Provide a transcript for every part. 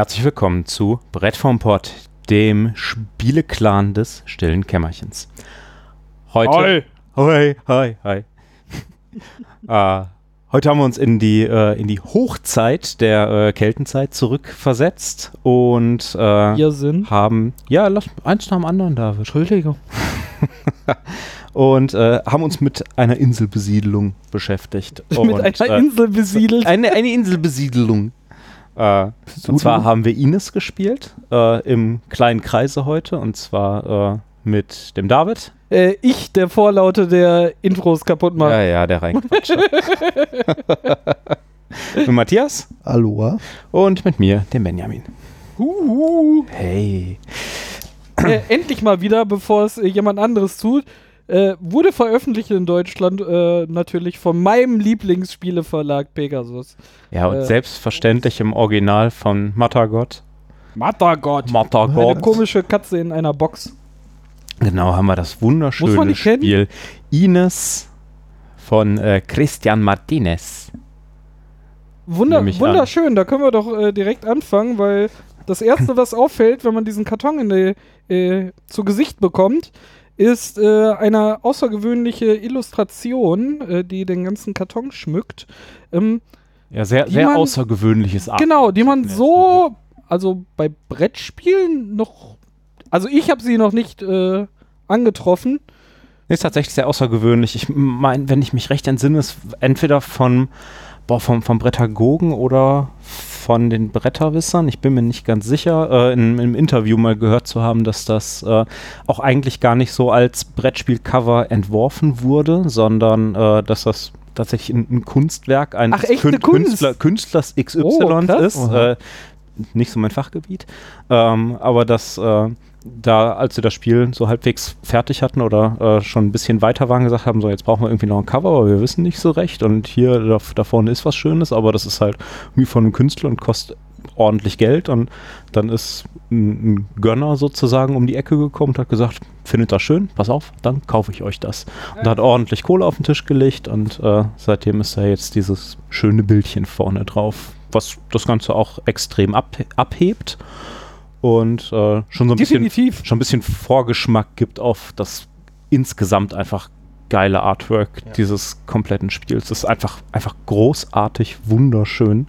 Herzlich willkommen zu Brett vom Pott, dem Spieleclan des stillen Kämmerchens. Heute. Hi, hi, hi. äh, heute haben wir uns in die, äh, in die Hochzeit der äh, Keltenzeit zurückversetzt und äh, Wir sind. haben, ja, lass eins nach dem anderen, David. Entschuldigung. und äh, haben uns mit einer Inselbesiedelung beschäftigt. mit und, einer äh, Insel besiedelt. Eine, eine Inselbesiedelung. Äh, und zwar haben wir Ines gespielt, äh, im kleinen Kreise heute, und zwar äh, mit dem David. Äh, ich, der Vorlaute der Intros kaputt macht. Ja, ja, der Reinquatscher. mit Matthias Aloha. und mit mir, dem Benjamin. Huhu. Hey. äh, endlich mal wieder, bevor es äh, jemand anderes tut. Äh, wurde veröffentlicht in Deutschland äh, natürlich von meinem Lieblingsspieleverlag Pegasus. Ja, und Äh. selbstverständlich im Original von Mattergott. Mattergott. Eine Mattergott. komische Katze in einer Box. Genau, haben wir das wunderschöne die kennen? Spiel Ines von äh, Christian Martinez. Wunder ich an. wunderschön, da können wir doch äh, direkt anfangen, weil das Erste, was auffällt, wenn man diesen Karton in die, äh, zu Gesicht bekommt, ist äh, eine außergewöhnliche Illustration, äh, die den ganzen Karton schmückt. Ähm, Ja, sehr, sehr man- außergewöhnliches Art. genau, die man so, also bei Brettspielen noch, also ich habe sie noch nicht äh, angetroffen. Ist tatsächlich sehr außergewöhnlich. Ich meine, wenn ich mich recht entsinne, ist entweder von, boah, vom, vom Brettagogen oder von den Bretterwissern. Ich bin mir nicht ganz sicher, äh, in, im Interview mal gehört zu haben, dass das äh, auch eigentlich gar nicht so als Brettspielcover entworfen wurde, sondern äh, dass das tatsächlich ein, ein Kunstwerk eines Ach, echte Kunst? Künstler, Künstlers XY Oh, ist. Äh, nicht so mein Fachgebiet. Ähm, aber dass äh, da, als sie das Spiel so halbwegs fertig hatten oder äh, schon ein bisschen weiter waren, gesagt haben, so jetzt brauchen wir irgendwie noch ein Cover, aber wir wissen nicht so recht. Und hier da, da vorne ist was Schönes, aber das ist halt wie von einem Künstler und kostet ordentlich Geld. Und dann ist ein, ein Gönner sozusagen um die Ecke gekommen und hat gesagt, findet das schön, pass auf, dann kaufe ich euch das. Und hat ordentlich Kohle auf den Tisch gelegt und äh, seitdem ist da jetzt dieses schöne Bildchen vorne drauf, was das Ganze auch extrem ab, abhebt und äh, schon so ein bisschen schon ein bisschen Vorgeschmack gibt auf das insgesamt einfach geile Artwork dieses kompletten Spiels. Das ist einfach, einfach großartig, wunderschön.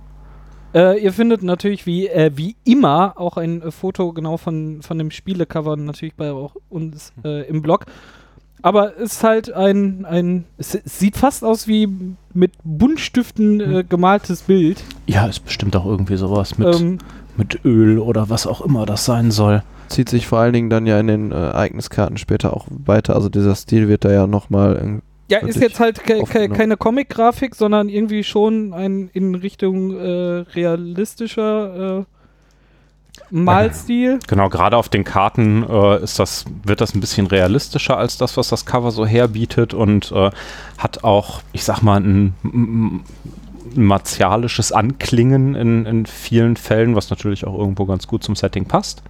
Äh, ihr findet natürlich wie, äh, wie immer auch ein äh, Foto genau von, von dem Spielecover natürlich bei auch uns äh, im Blog. Aber es ist halt ein, ein es, es sieht fast aus wie mit Buntstiften äh, gemaltes Bild. Ja, ist bestimmt auch irgendwie sowas mit, Ähm, mit Öl oder was auch immer das sein soll. Zieht sich vor allen Dingen dann ja in den äh, Ereigniskarten später auch weiter. Also dieser Stil wird da ja nochmal. ja, ist jetzt halt ke ke keine Comic-Grafik, sondern irgendwie schon ein in Richtung äh, realistischer äh, Malstil. Genau, gerade auf den Karten äh, ist das, wird das ein bisschen realistischer als das, was das Cover so herbietet und äh, hat auch, ich sag mal, ein martialisches Anklingen in, in vielen Fällen, was natürlich auch irgendwo ganz gut zum Setting passt.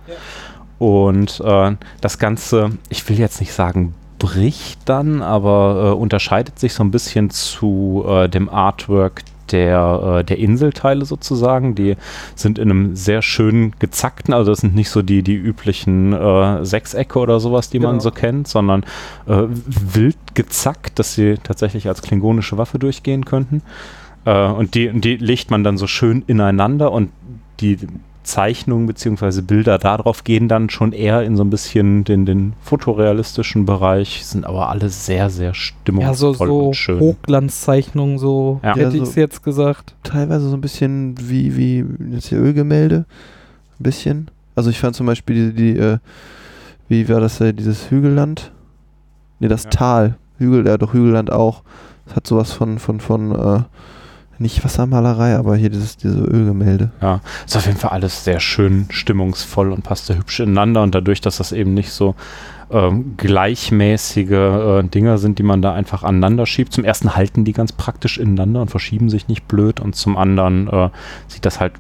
Und äh, das Ganze, ich will jetzt nicht sagen, bricht dann, aber äh, unterscheidet sich so ein bisschen zu äh, dem Artwork der, äh, der Inselteile sozusagen. Die sind in einem sehr schön gezackten, also das sind nicht so die, die üblichen äh, Sechsecke oder sowas, die man Genau. so kennt, sondern äh, wild gezackt, dass sie tatsächlich als klingonische Waffe durchgehen könnten. Äh, und die, die legt man dann so schön ineinander und die Zeichnungen bzw. Bilder darauf gehen dann schon eher in so ein bisschen den, den fotorealistischen Bereich, sind aber alle sehr, sehr Ja, stimmungsvoll so, so und schön. Hochglanzzeichnungen, so Ja. hätte Ja, ich so- es jetzt gesagt. Teilweise so ein bisschen wie, wie jetzt hier Ölgemälde. Ein bisschen. Also ich fand zum Beispiel die, die äh, wie war das, äh, dieses Hügelland? Ne, das Ja. Tal. Hügel, ja doch Hügelland auch. Das hat sowas von, von, von, äh, nicht Wassermalerei, aber hier dieses, diese Ölgemälde. Ja, ist auf jeden Fall alles sehr schön stimmungsvoll und passt sehr hübsch ineinander und dadurch, dass das eben nicht so ähm, gleichmäßige äh, Dinger sind, die man da einfach aneinander schiebt. Zum ersten halten die ganz praktisch ineinander und verschieben sich nicht blöd und zum anderen äh, sieht das halt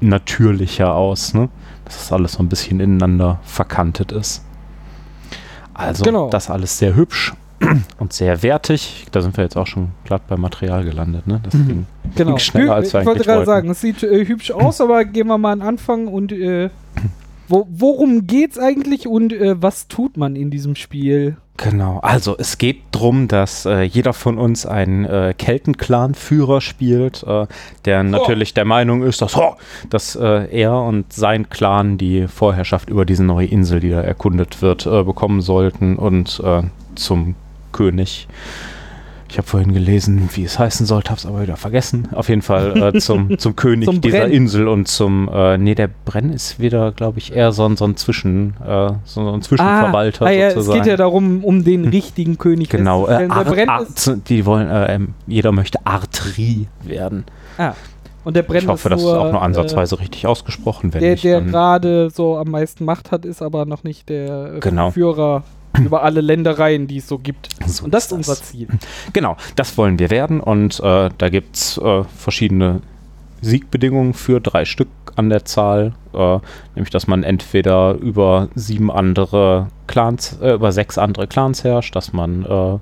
natürlicher aus, ne? Dass das alles so ein bisschen ineinander verkantet ist. Also, Genau. das alles sehr hübsch. und sehr wertig. Da sind wir jetzt auch schon glatt beim Material gelandet. Ne? Das Mhm. ging, Genau. ging schneller, als wir ich wollte gerade sagen, es sieht äh, hübsch aus, aber gehen wir mal an den Anfang und äh, wo, worum geht's eigentlich und äh, was tut man in diesem Spiel? Genau, also es geht darum, dass äh, jeder von uns einen äh, Kelten-Clan-Führer spielt, äh, der natürlich der Meinung ist, dass, oh, dass äh, er und sein Clan die Vorherrschaft über diese neue Insel, die da erkundet wird, äh, bekommen sollten und äh, zum König. Ich habe vorhin gelesen, wie es heißen sollte, habe es aber wieder vergessen. Auf jeden Fall äh, zum, zum König Zum dieser. Insel und zum, äh, nee, der Brenn ist wieder, glaube ich, eher so ein, so ein Zwischen, äh, so ein Zwischenverwalter ah, ja, es sozusagen. geht ja darum, um den richtigen König Genau, äh, Ar Brenn Ar die wollen, äh, ähm, jeder möchte Artri werden. ah, und der Brenn Ich hoffe, das ist auch nur äh, ansatzweise richtig ausgesprochen. Wenn der, nicht, der gerade so am meisten Macht hat, ist aber noch nicht der Genau. Führer über alle Ländereien, die es so gibt. so Und das ist unser Ziel. Genau, das wollen wir werden und äh, da gibt es äh, verschiedene Siegbedingungen für drei Stück an der Zahl, äh, nämlich dass man entweder über sieben andere Clans, äh, über sechs andere Clans herrscht, dass man äh,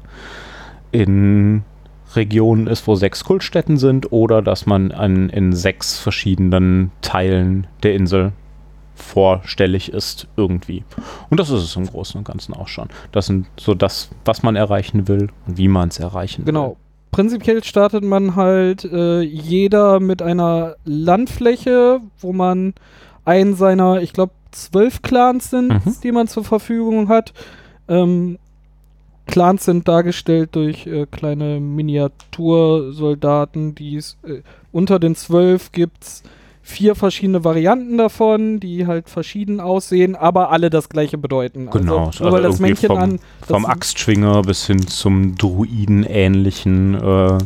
in Regionen ist, wo sechs Kultstätten sind, oder dass man an, in sechs verschiedenen Teilen der Insel vorstellig ist irgendwie. Und das ist es im Großen und Ganzen auch schon. Das sind so das, was man erreichen will und wie man es erreichen Genau. Prinzipiell startet man halt äh, jeder mit einer Landfläche, wo man einen seiner, ich glaube, zwölf Clans sind, Mhm. die man zur Verfügung hat. Ähm, Clans sind dargestellt durch äh, kleine Miniatursoldaten, die es äh, unter den zwölf gibt's vier verschiedene Varianten davon, die halt verschieden aussehen, aber alle das gleiche bedeuten. Genau, also, weil das Männchen vom, an vom Axtschwinger bis hin zum Druiden-ähnlichen äh,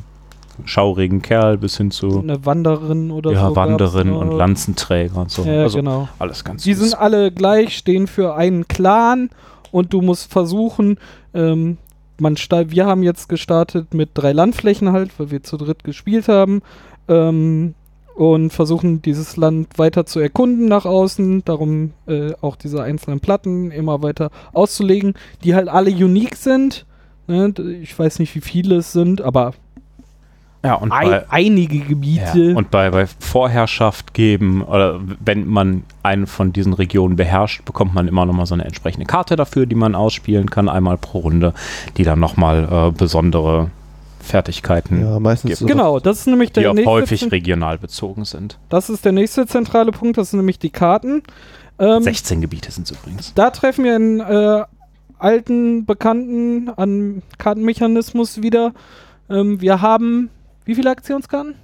schaurigen Kerl bis hin zu eine Wanderin oder ja, so. Wanderin gab's und. Lanzenträger und so. Ja, also genau. alles ganz Die süß. sind alle gleich, stehen für einen Clan und du musst versuchen, ähm, man wir haben jetzt gestartet mit drei Landflächen halt, weil wir zu dritt gespielt haben. Ähm, und versuchen dieses Land weiter zu erkunden nach außen, darum äh, auch diese einzelnen Platten immer weiter auszulegen, die halt alle unique sind. Ne? Ich weiß nicht, wie viele es sind, aber ja, und ein, bei, einige Gebiete. ja, und bei, bei Vorherrschaft geben, oder wenn man eine von diesen Regionen beherrscht, bekommt man immer nochmal so eine entsprechende Karte dafür, die man ausspielen kann, einmal pro Runde, die dann nochmal äh, besondere Fertigkeiten, Ja, meistens Gibt. so genau, das ist nämlich die der auch nächste häufig regional bezogen sind. Das ist der nächste zentrale Punkt, das sind nämlich die Karten. Ähm, 16 Gebiete sind es übrigens. da treffen wir einen äh, alten Bekannten an Kartenmechanismus wieder. Ähm, wir haben wie viele Aktionskarten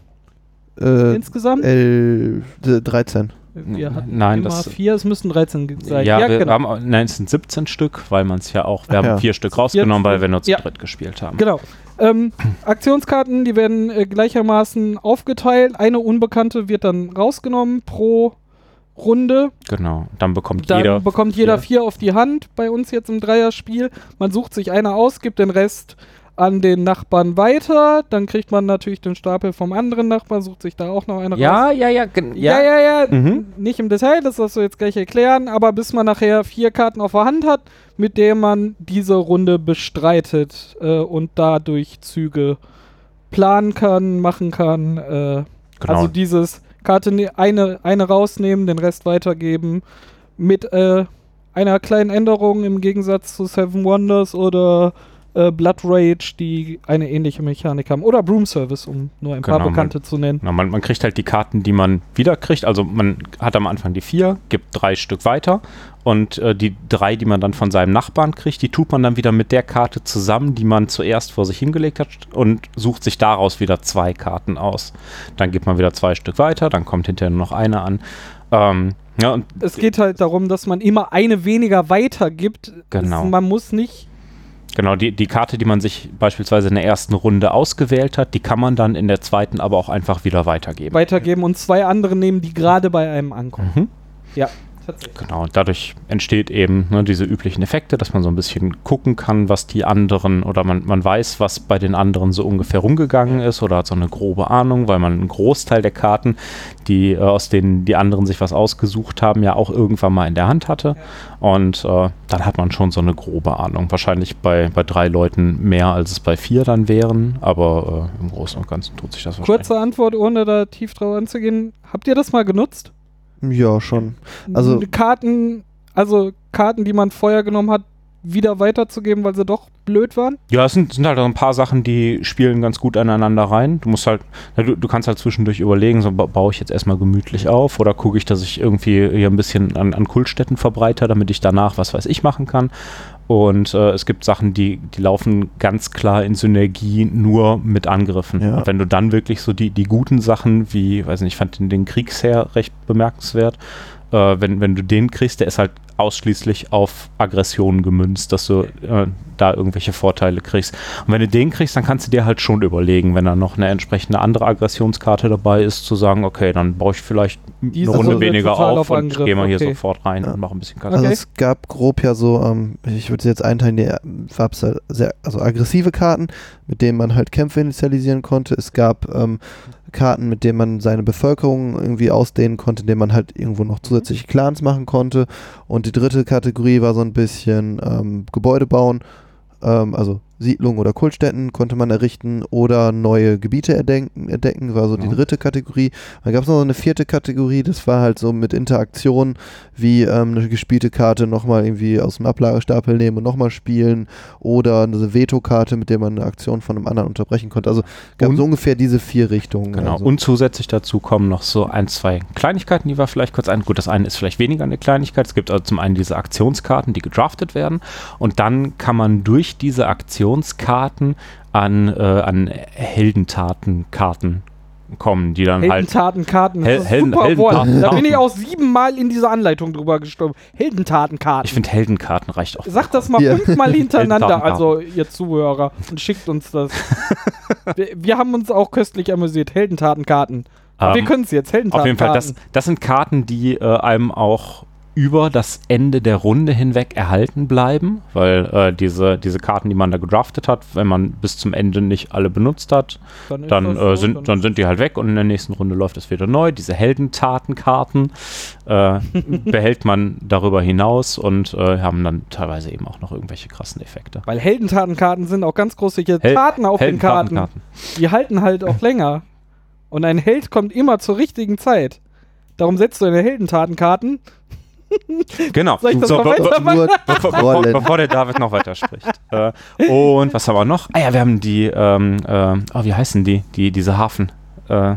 äh, insgesamt? L, äh, 13. wir hatten Nein, immer das- vier, es müssten 13 ge- sein. Ja, wir genau. haben, nein, es sind 17 Stück, weil man es ja auch, wir Ach haben ja. vier Stück rausgenommen, weil wir nur zu Ja. dritt gespielt haben. Genau. Ähm, Aktionskarten, die werden äh, gleichermaßen aufgeteilt. Eine unbekannte wird dann rausgenommen pro Runde. Genau. Dann bekommt Dann jeder. bekommt jeder vier. vier auf die Hand bei uns jetzt im Dreierspiel. Man sucht sich eine aus, gibt den Rest an den Nachbarn weiter. Dann kriegt man natürlich den Stapel vom anderen Nachbarn, sucht sich da auch noch eine raus. Ja, ja, ja, Ja, ja, ja. Mhm. Nicht im Detail, das darfst du jetzt gleich erklären, aber bis man nachher vier Karten auf der Hand hat, mit der man diese Runde bestreitet äh, und dadurch Züge planen kann, machen kann. Äh, Genau. Also dieses Karte ne eine, eine rausnehmen, den Rest weitergeben. Mit äh, einer kleinen Änderung im Gegensatz zu Seven Wonders oder äh, Blood Rage, die eine ähnliche Mechanik haben. Oder Broom Service, um nur ein paar Genau, man- Bekannte zu nennen. Na, man, man kriegt halt die Karten, die man wieder kriegt. Also man hat am Anfang die vier, gibt drei Stück weiter und äh, die drei, die man dann von seinem Nachbarn kriegt, die tut man dann wieder mit der Karte zusammen, die man zuerst vor sich hingelegt hat und sucht sich daraus wieder zwei Karten aus. Dann gibt man wieder zwei Stück weiter, dann kommt hinterher nur noch eine an. Ähm, ja, und Es geht halt darum, dass man immer eine weniger weitergibt. Genau. Es, man muss nicht. Genau, die, die Karte, die man sich beispielsweise in der ersten Runde ausgewählt hat, die kann man dann in der zweiten aber auch einfach wieder weitergeben. weitergeben und zwei andere nehmen, die gerade bei einem ankommen. Mhm. Ja. Tatsächlich. Genau, dadurch entsteht eben ne, diese üblichen Effekte, dass man so ein bisschen gucken kann, was die anderen oder man, man weiß, was bei den anderen so ungefähr rumgegangen ist oder hat so eine grobe Ahnung, weil man einen Großteil der Karten, die äh, aus denen die anderen sich was ausgesucht haben, ja auch irgendwann mal in der Hand hatte. Und äh, dann hat man schon so eine grobe Ahnung. Wahrscheinlich bei, bei drei Leuten mehr, als es bei vier dann wären, aber äh, im Großen und Ganzen tut sich das wahrscheinlich. Kurze Antwort, ohne da tief drauf anzugehen. Habt ihr das mal genutzt? Ja, schon. Also- Karten, also Karten, die man vorher genommen hat, wieder weiterzugeben, weil sie doch blöd waren? Ja, es sind, sind halt auch ein paar Sachen, die spielen ganz gut aneinander rein. Du musst halt, na, du, du kannst halt zwischendurch überlegen, so ba- baue ich jetzt erstmal gemütlich auf oder gucke ich, dass ich irgendwie hier ein bisschen an, an Kultstätten verbreite, damit ich danach was weiß ich machen kann. Und äh, es gibt Sachen, die, die laufen ganz klar in Synergie nur mit Angriffen. Ja. Und wenn du dann wirklich so die, die guten Sachen, wie, weiß nicht, ich fand den, den Kriegsherr recht bemerkenswert, äh, wenn, wenn du den kriegst, der ist halt ausschließlich auf Aggression gemünzt, dass du äh, da irgendwelche Vorteile kriegst. Und wenn du den kriegst, dann kannst du dir halt schon überlegen, wenn da noch eine entsprechende andere Aggressionskarte dabei ist, zu sagen, okay, dann baue ich vielleicht Diese eine Runde sind weniger auf, auf und gehe mal hier okay. sofort rein Ja. und mache ein bisschen Kacke. Also Okay. es gab grob ja so, ähm, ich würde sie jetzt einteilen, die gab's halt sehr, also aggressive Karten, mit denen man halt Kämpfe initialisieren konnte. Es gab ähm, Karten, mit denen man seine Bevölkerung irgendwie ausdehnen konnte, indem man halt irgendwo noch zusätzliche Clans machen konnte. Und die dritte Kategorie war so ein bisschen ähm, Gebäude bauen, ähm, also Siedlungen oder Kultstätten konnte man errichten oder neue Gebiete erdenken, entdecken, war so die Ja. dritte Kategorie. Dann gab es noch so eine vierte Kategorie, das war halt so mit Interaktion, wie ähm, eine gespielte Karte nochmal irgendwie aus dem Ablagestapel nehmen und nochmal spielen oder eine Veto-Karte, mit der man eine Aktion von einem anderen unterbrechen konnte. Also gab Und- so ungefähr diese vier Richtungen. Genau. Also. Und zusätzlich dazu kommen noch so ein, zwei Kleinigkeiten, die wir vielleicht kurz ein. Gut, das eine ist vielleicht weniger eine Kleinigkeit. Es gibt also zum einen diese Aktionskarten, die gedraftet werden. Und dann kann man durch diese Aktionskarten an, äh, an Heldentatenkarten kommen, die dann halt. Heldentatenkarten, das Hel- ist ein Helden- super Wort. Da bin ich auch siebenmal in dieser Anleitung drüber gestorben. Heldentatenkarten. Ich finde, Heldenkarten reicht auch. Sag das mal Ja. fünfmal hintereinander, Heldentatenkarten. also ihr Zuhörer, und schickt uns das. wir, wir haben uns auch köstlich amüsiert. Heldentatenkarten. Aber wir Ähm, können es jetzt. Auf jeden Heldentatenkarten. Fall, das, das sind Karten, die äh, einem auch über das Ende der Runde hinweg erhalten bleiben, weil äh, diese, diese Karten, die man da gedraftet hat, wenn man bis zum Ende nicht alle benutzt hat, dann, das äh, so, sind, dann sind die halt weg und in der nächsten Runde läuft es wieder neu. Diese Heldentatenkarten äh, behält man darüber hinaus und äh, haben dann teilweise eben auch noch irgendwelche krassen Effekte. Weil Heldentatenkarten sind auch ganz große Hel- Taten auf den Karten. Die halten halt auch länger. Und ein Held kommt immer zur richtigen Zeit. Darum setzt du deine Heldentatenkarten. Genau. Soll ich das So, noch weiter Nur Bevor, bevor der David noch weiterspricht. äh, und was haben wir noch? Ah ja, wir haben die, ähm, äh, oh, wie heißen die? die diese Hafen. Äh,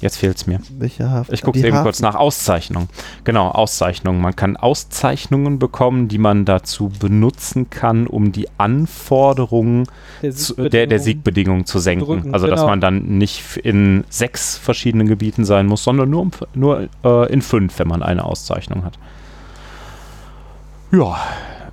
jetzt fehlt es mir. Welche Hafen? Ich gucke eben Hafen- kurz nach. Auszeichnung. Genau, Auszeichnung. Man kann Auszeichnungen bekommen, die man dazu benutzen kann, um die Anforderungen Der zu, der, der Siegbedingungen zu senken. drücken, also, dass genau. man dann nicht in sechs verschiedenen Gebieten sein muss, sondern nur, um, nur äh, in fünf, wenn man eine Auszeichnung hat. Ja,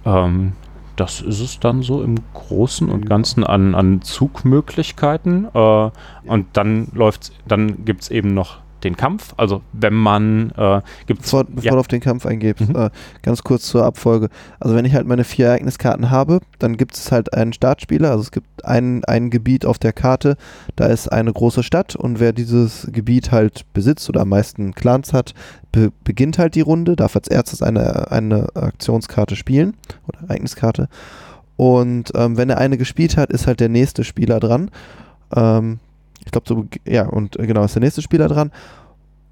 ähm, das ist es dann so im Großen und. Ganzen an, an Zugmöglichkeiten. Äh, und dann läuft's, dann gibt es eben noch den Kampf. Also wenn man äh, gibt's, Bevor, bevor ja, du auf den Kampf eingehst, Mhm. äh, ganz kurz zur Abfolge. Also wenn ich halt meine vier Ereigniskarten habe, dann gibt es halt einen Startspieler. Also es gibt ein, ein Gebiet auf der Karte, da ist eine große Stadt und wer dieses Gebiet halt besitzt oder am meisten Clans hat, be beginnt halt die Runde, darf als erstes eine, eine Aktionskarte spielen oder Ereigniskarte. Und ähm, wenn er eine gespielt hat, ist halt der nächste Spieler dran. Ähm, ich glaube so, ja, und äh, genau, ist der nächste Spieler dran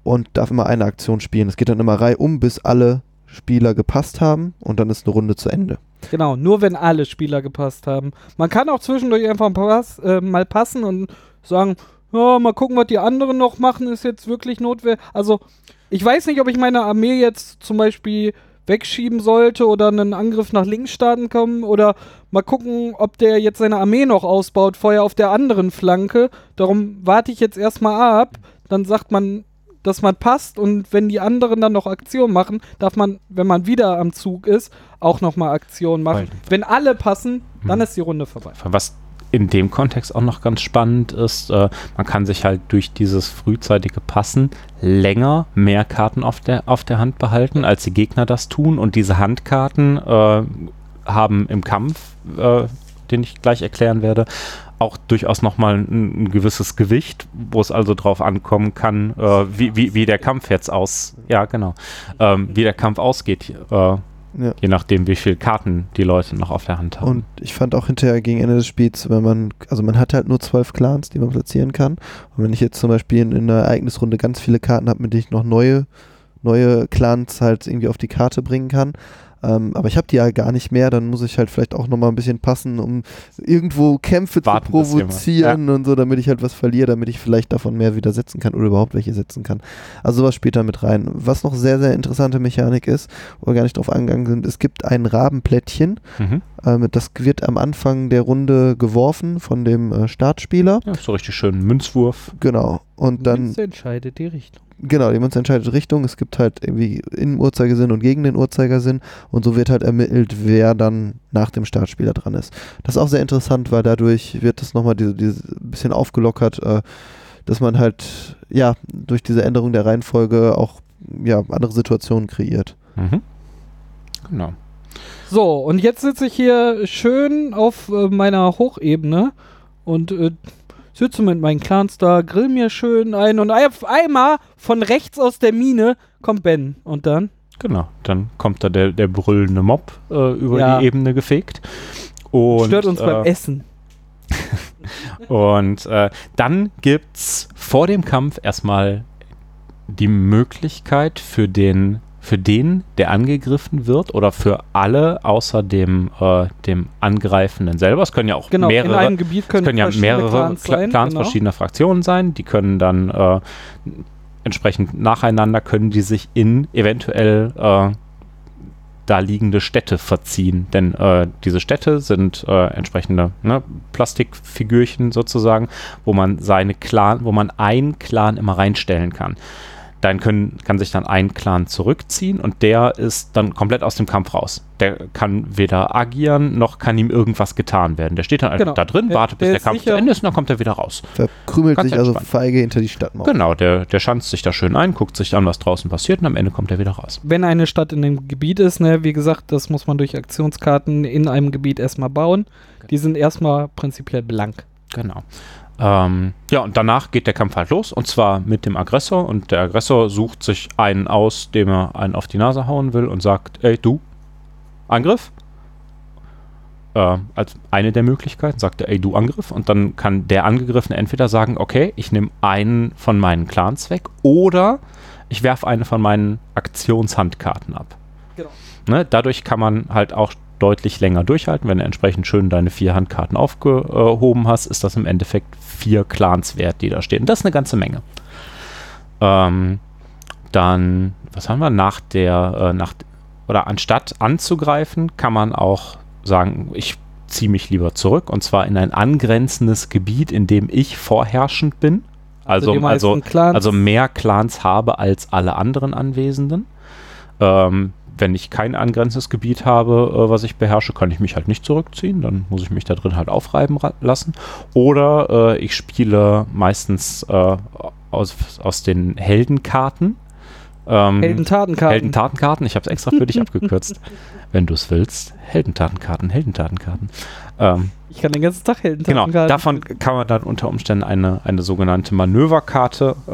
und darf immer eine Aktion spielen. Es geht dann immer reihum, bis alle Spieler gepasst haben und dann ist eine Runde zu Ende. Genau, nur wenn alle Spieler gepasst haben. Man kann auch zwischendurch einfach ein pass, äh, mal passen und sagen, ja, mal gucken, was die anderen noch machen, ist jetzt wirklich notwendig. Also, ich weiß nicht, ob ich meine Armee jetzt zum Beispiel wegschieben sollte oder einen Angriff nach links starten kommen oder mal gucken, ob der jetzt seine Armee noch ausbaut, vorher auf der anderen Flanke. Darum warte ich jetzt erstmal ab. Dann sagt man, dass man passt und wenn die anderen dann noch Aktionen machen, darf man, wenn man wieder am Zug ist, auch nochmal Aktionen machen. Weil- Wenn alle passen, dann Mhm. ist die Runde vorbei. was in dem Kontext auch noch ganz spannend ist, äh, man kann sich halt durch dieses frühzeitige Passen länger mehr Karten auf der, auf der Hand behalten, als die Gegner das tun. Und diese Handkarten äh, haben im Kampf, äh, den ich gleich erklären werde, auch durchaus nochmal ein, ein gewisses Gewicht, wo es also drauf ankommen kann, äh, wie, wie, wie der Kampf jetzt aus, ja genau, ähm, wie der Kampf ausgeht. Ja. Je nachdem, wie viele Karten die Leute noch auf der Hand haben. Und ich fand auch hinterher gegen Ende des Spiels, wenn man, also man hat halt nur zwölf Clans, die man platzieren kann. Und wenn ich jetzt zum Beispiel in, in einer Ereignisrunde ganz viele Karten habe, mit denen ich noch neue, neue Clans halt irgendwie auf die Karte bringen kann, ähm, aber ich habe die ja gar nicht mehr, dann muss ich halt vielleicht auch nochmal ein bisschen passen, um irgendwo Kämpfe Warten, zu provozieren und so, damit ich halt was verliere, damit ich vielleicht davon mehr wieder setzen kann oder überhaupt welche setzen kann. Also sowas spielt da mit rein. Was noch sehr, sehr interessante Mechanik ist, wo wir gar nicht drauf angegangen sind, es gibt ein Rabenplättchen, mhm. ähm, das wird am Anfang der Runde geworfen von dem äh, Startspieler. Ja, so richtig schön Münzwurf. Genau. Und dann, Münze entscheidet die Richtung. Genau, jemand entscheidet Richtung. Es gibt halt irgendwie im Uhrzeigersinn und gegen den Uhrzeigersinn. Und so wird halt ermittelt, wer dann nach dem Startspieler dran ist. Das ist auch sehr interessant, weil dadurch wird das nochmal diese, diese bisschen aufgelockert, äh, dass man halt, ja, durch diese Änderung der Reihenfolge auch ja, andere Situationen kreiert. Mhm. Genau. So, und jetzt sitze ich hier schön auf äh, meiner Hochebene und äh, sitze mit meinen Clans da, grill mir schön ein und auf einmal von rechts aus der Mine kommt Ben. Und dann? Genau. Dann kommt da der, der brüllende Mob äh, über Ja. die Ebene gefegt. Und, stört uns beim äh, Essen. Und äh, dann gibt's vor dem Kampf erstmal die Möglichkeit für den, für den, der angegriffen wird, oder für alle außer dem, äh, dem Angreifenden selber. Es können ja auch Genau, in mehrere, einem Gebiet können, können ja mehrere Clans sein. Clans genau. verschiedener Fraktionen sein. Die können dann äh, entsprechend nacheinander können die sich in eventuell äh, da liegende Städte verziehen. Denn äh, diese Städte sind äh, entsprechende ne, Plastikfigürchen sozusagen, wo man seine Clan, wo man einen Clan immer reinstellen kann. Dann können, kann sich dann ein Clan zurückziehen und der ist dann komplett aus dem Kampf raus. Der kann weder agieren, noch kann ihm irgendwas getan werden. Der steht dann einfach Genau. da drin, Der- wartet, bis der Kampf zu sicher. Ende ist und dann kommt er wieder raus. Verkrümelt Ganz sich also entspannt. feige hinter die Stadtmauer. Genau, der, der schanzt sich da schön ein, guckt sich an, was draußen passiert und am Ende kommt er wieder raus. Wenn eine Stadt in dem Gebiet ist, ne, wie gesagt, das muss man durch Aktionskarten in einem Gebiet erstmal bauen. Die sind erstmal prinzipiell blank. Genau. Ähm, ja, und danach geht der Kampf halt los und zwar mit dem Aggressor und der Aggressor sucht sich einen aus, dem er einen auf die Nase hauen will und sagt, ey, du, Angriff. Äh, als eine der Möglichkeiten sagt er, ey, du Angriff und dann kann der Angegriffene entweder sagen, okay, ich nehme einen von meinen Clans weg oder ich werfe eine von meinen Aktionshandkarten ab. Genau. Ne, dadurch kann man halt auch deutlich länger durchhalten. Wenn du entsprechend schön deine vier Handkarten aufgehoben hast, ist das im Endeffekt vier Clans wert, die da stehen. Das ist eine ganze Menge. Ähm, dann, was haben wir? Nach der, äh, nach, oder anstatt anzugreifen, kann man auch sagen, ich ziehe mich lieber zurück und zwar in ein angrenzendes Gebiet, in dem ich vorherrschend bin. Also, also, Clans, also mehr Clans habe als alle anderen Anwesenden. Ähm, wenn ich kein angrenzendes Gebiet habe, äh, was ich beherrsche, kann ich mich halt nicht zurückziehen. Dann muss ich mich da drin halt aufreiben lassen. Oder äh, ich spiele meistens äh, aus, aus den Heldenkarten. Ähm, Heldentatenkarten. Heldentatenkarten. Ich habe es extra für dich abgekürzt. Wenn du es willst. Heldentatenkarten, Heldentatenkarten. Ähm, ich kann den ganzen Tag Genau, Heldentatenkarten. davon kann man dann unter Umständen eine, eine sogenannte Manöverkarte äh,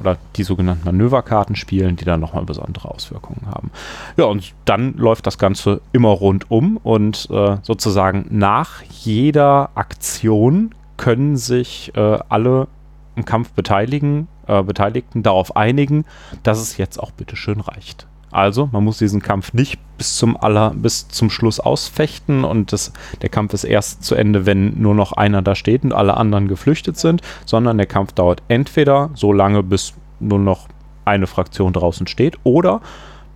oder die sogenannten Manöverkarten spielen, die dann nochmal besondere Auswirkungen haben. Ja, und dann läuft das Ganze immer rundum und äh, sozusagen nach jeder Aktion können sich äh, alle im Kampf beteiligen, äh, Beteiligten darauf einigen, dass es jetzt auch bitteschön reicht. Also, man muss diesen Kampf nicht bis zum aller, bis zum Schluss ausfechten und das, der Kampf ist erst zu Ende, wenn nur noch einer da steht und alle anderen geflüchtet sind, sondern der Kampf dauert entweder so lange, bis nur noch eine Fraktion draußen steht, oder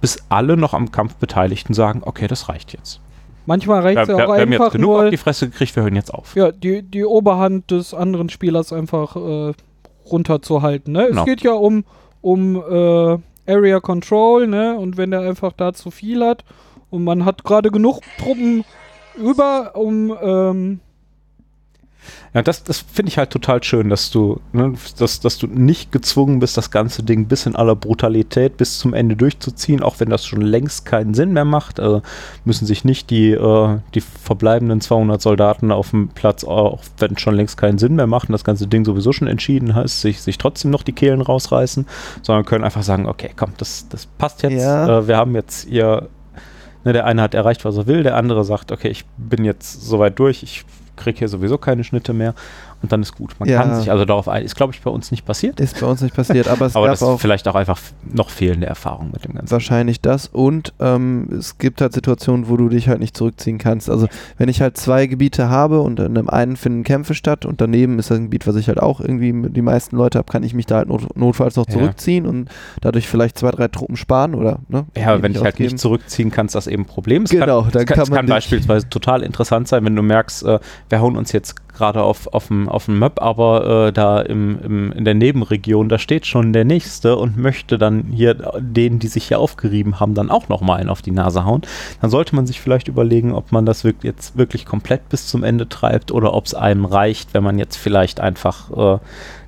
bis alle noch am Kampf Beteiligten sagen, okay, das reicht jetzt. Manchmal reicht es wir, ja auch wir haben jetzt einfach genug nur, auf die Fresse gekriegt, wir hören jetzt auf. ja, die, die Oberhand des anderen Spielers einfach äh, runterzuhalten. Ne? Genau. Es geht ja um, um äh, Area Control, ne? Und wenn der einfach da zu viel hat und man hat gerade genug Truppen über, um ähm, Ja, das, das finde ich halt total schön, dass du, ne, dass, dass du nicht gezwungen bist, das ganze Ding bis in aller Brutalität bis zum Ende durchzuziehen, auch wenn das schon längst keinen Sinn mehr macht. Also müssen sich nicht die, äh, die verbleibenden 200 Soldaten auf dem Platz, auch wenn es schon längst keinen Sinn mehr macht und das ganze Ding sowieso schon entschieden heißt, sich, sich trotzdem noch die Kehlen rausreißen, sondern können einfach sagen, okay, komm, das, das passt jetzt. Ja. Äh, wir haben jetzt hier, ne, der eine hat erreicht, was er will, der andere sagt, okay, ich bin jetzt soweit durch, ich kriege hier sowieso keine Schnitte mehr und dann ist gut. Man Ja. kann sich also darauf ein. Ist, glaube ich, bei uns nicht passiert. Ist bei uns nicht passiert, aber es aber das auch ist vielleicht auch einfach noch fehlende Erfahrung mit dem Ganzen. wahrscheinlich das und ähm, es gibt halt Situationen, wo du dich halt nicht zurückziehen kannst. Also wenn ich halt zwei Gebiete habe und in dem einen finden Kämpfe statt und daneben ist das ein Gebiet, was ich halt auch irgendwie die meisten Leute habe, kann ich mich da halt not notfalls noch Ja. zurückziehen und dadurch vielleicht zwei, drei Truppen sparen oder ne? Ja, die wenn ich halt nicht zurückziehen kann, ist das eben ein Problem. Es Genau, kann, dann es kann, kann es man kann dich- beispielsweise total interessant sein, wenn du merkst, äh, wir hauen uns jetzt gerade auf, auf dem auf dem Map, aber äh, da im, im, in der Nebenregion, da steht schon der Nächste und möchte dann hier denen, die sich hier aufgerieben haben, dann auch nochmal einen auf die Nase hauen. Dann sollte man sich vielleicht überlegen, ob man das wirk jetzt wirklich komplett bis zum Ende treibt oder ob es einem reicht, wenn man jetzt vielleicht einfach äh,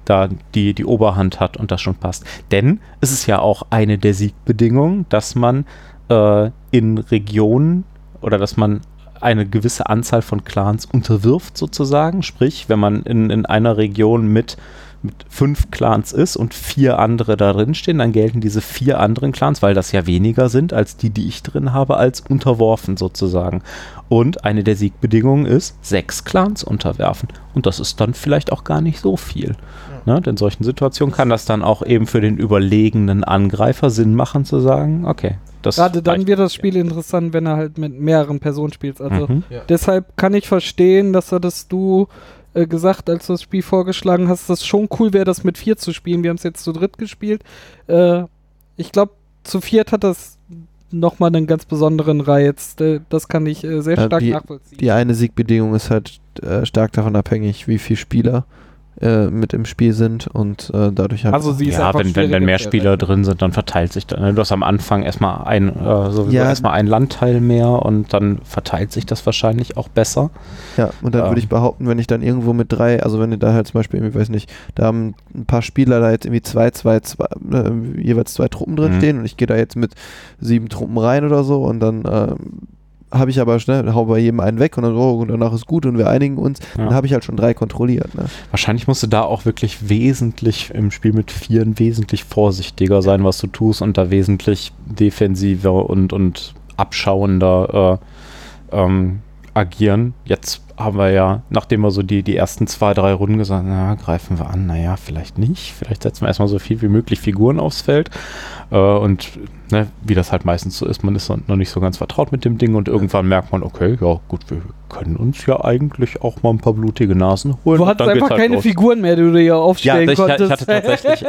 da die, die Oberhand hat und das schon passt. Denn es ist ja auch eine der Siegbedingungen, dass man äh, in Regionen oder dass man eine gewisse Anzahl von Clans unterwirft sozusagen. Sprich, wenn man in, in einer Region mit, mit fünf Clans ist und vier andere da drin stehen, dann gelten diese vier anderen Clans, weil das ja weniger sind als die, die ich drin habe, als unterworfen sozusagen. Und eine der Siegbedingungen ist, sechs Clans unterwerfen. Und das ist dann vielleicht auch gar nicht so viel. Ne? Denn in solchen Situationen kann das dann auch eben für den überlegenen Angreifer Sinn machen zu sagen, okay, das Gerade dann wird das Spiel interessant, wenn er halt mit mehreren Personen spielt. Also Mhm. deshalb kann ich verstehen, dass hattest du äh, gesagt, als du das Spiel vorgeschlagen hast, dass es schon cool wäre, das mit vier zu spielen. Wir haben es jetzt zu dritt gespielt. Äh, ich glaube, zu viert hat das nochmal einen ganz besonderen Reiz. Äh, das kann ich äh, sehr stark die- nachvollziehen. Die eine Siegbedingung ist halt stark davon abhängig, wie viele Spieler äh, mit im Spiel sind und äh, dadurch halt also sie ist Ja, wenn, wenn, wenn mehr Spieler erreichen. drin sind, dann verteilt sich dann. ne? Du hast am Anfang erstmal ein, äh, sowieso Ja. erstmal ein Landteil mehr und dann verteilt sich das wahrscheinlich auch besser. Ja, und dann Ähm. würde ich behaupten, wenn ich dann irgendwo mit drei, also wenn du da halt zum Beispiel, irgendwie, weiß nicht, da haben ein paar Spieler da jetzt irgendwie zwei, zwei, zwei äh, jeweils zwei Truppen drin Mhm. stehen und ich gehe da jetzt mit sieben Truppen rein oder so und dann ähm, habe ich aber schnell, hau bei jedem einen weg und dann, oh, und danach ist gut und wir einigen uns, Ja. dann habe ich halt schon drei kontrolliert. Ne? Wahrscheinlich musst du da auch wirklich wesentlich im Spiel mit Vieren wesentlich vorsichtiger sein, was du tust und da wesentlich defensiver und, und abschauender äh, ähm, agieren. Jetzt haben wir ja, nachdem wir so die, die ersten zwei, drei Runden gesagt haben, na, greifen wir an, naja, vielleicht nicht. Vielleicht setzen wir erstmal so viel wie möglich Figuren aufs Feld. Äh, und ne, wie das halt meistens so ist, man ist noch nicht so ganz vertraut mit dem Ding und irgendwann merkt man, okay, ja gut, wir können uns ja eigentlich auch mal ein paar blutige Nasen holen. Du hattest einfach halt keine los. Figuren mehr, die du dir Ja, aufstellen ich, konntest. ich hatte tatsächlich,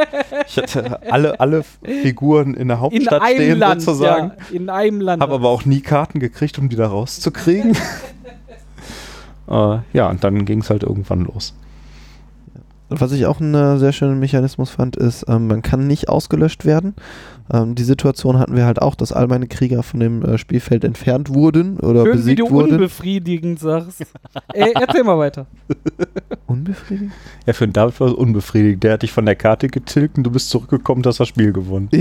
ich hatte alle, alle Figuren in der in Hauptstadt einem stehen Land, sozusagen. ja, in einem Land. Habe aber auch nie Karten gekriegt, um die da rauszukriegen. äh, ja, und dann ging es halt irgendwann los. Und was ich auch einen äh, sehr schönen Mechanismus fand, ist, ähm, man kann nicht ausgelöscht werden. Ähm, die Situation hatten wir halt auch, dass all meine Krieger von dem äh, Spielfeld entfernt wurden oder Schön, wie besiegt du wurden. unbefriedigend sagst. Ey, erzähl mal weiter. Unbefriedigend? Ja, für den David war es unbefriedigend. Der hat dich von der Karte getilgt und du bist zurückgekommen, hast das Spiel gewonnen.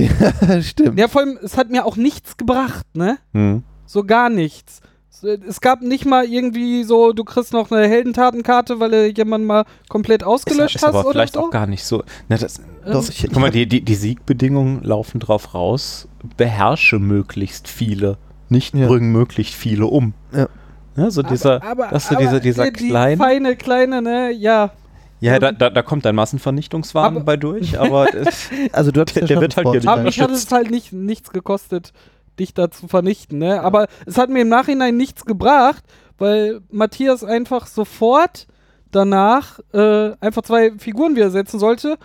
Ja, stimmt. Ja, vor allem, es hat mir auch nichts gebracht, ne? Hm. So gar nichts. So, Es gab nicht mal irgendwie so, du kriegst noch eine Heldentatenkarte, weil du jemanden mal komplett ausgelöscht ist, ist hast aber oder vielleicht so. auch gar nicht so. Na, das, Doch, ich, ich guck mal, die, die, die Siegbedingungen laufen drauf raus, beherrsche möglichst viele, nicht Ja. bring möglichst viele um. Ja. Ja, so dieser, aber, das ist so dieser, dieser die, die kleine. feine, kleine, ne, ja. Ja, da, da, da kommt ein Massenvernichtungswagen Aber- bei durch, aber es- also du hattest Der- ja der wird halt hier nicht Aber mich hat es halt nicht, nichts gekostet, dich da zu vernichten, ne? Aber es hat mir im Nachhinein nichts gebracht, weil Matthias einfach sofort danach äh, einfach zwei Figuren wieder setzen sollte,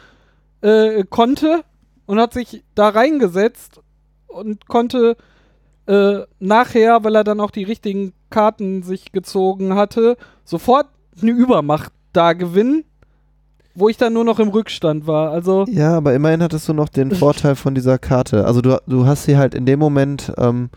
äh, konnte und hat sich da reingesetzt und konnte äh, nachher, weil er dann auch die richtigen Karten sich gezogen hatte, sofort eine Übermacht da gewinnen, wo ich dann nur noch im Rückstand war. Also Ja, aber immerhin hattest du noch den Vorteil von dieser Karte. Also du, du hast sie halt in dem Moment, ähm,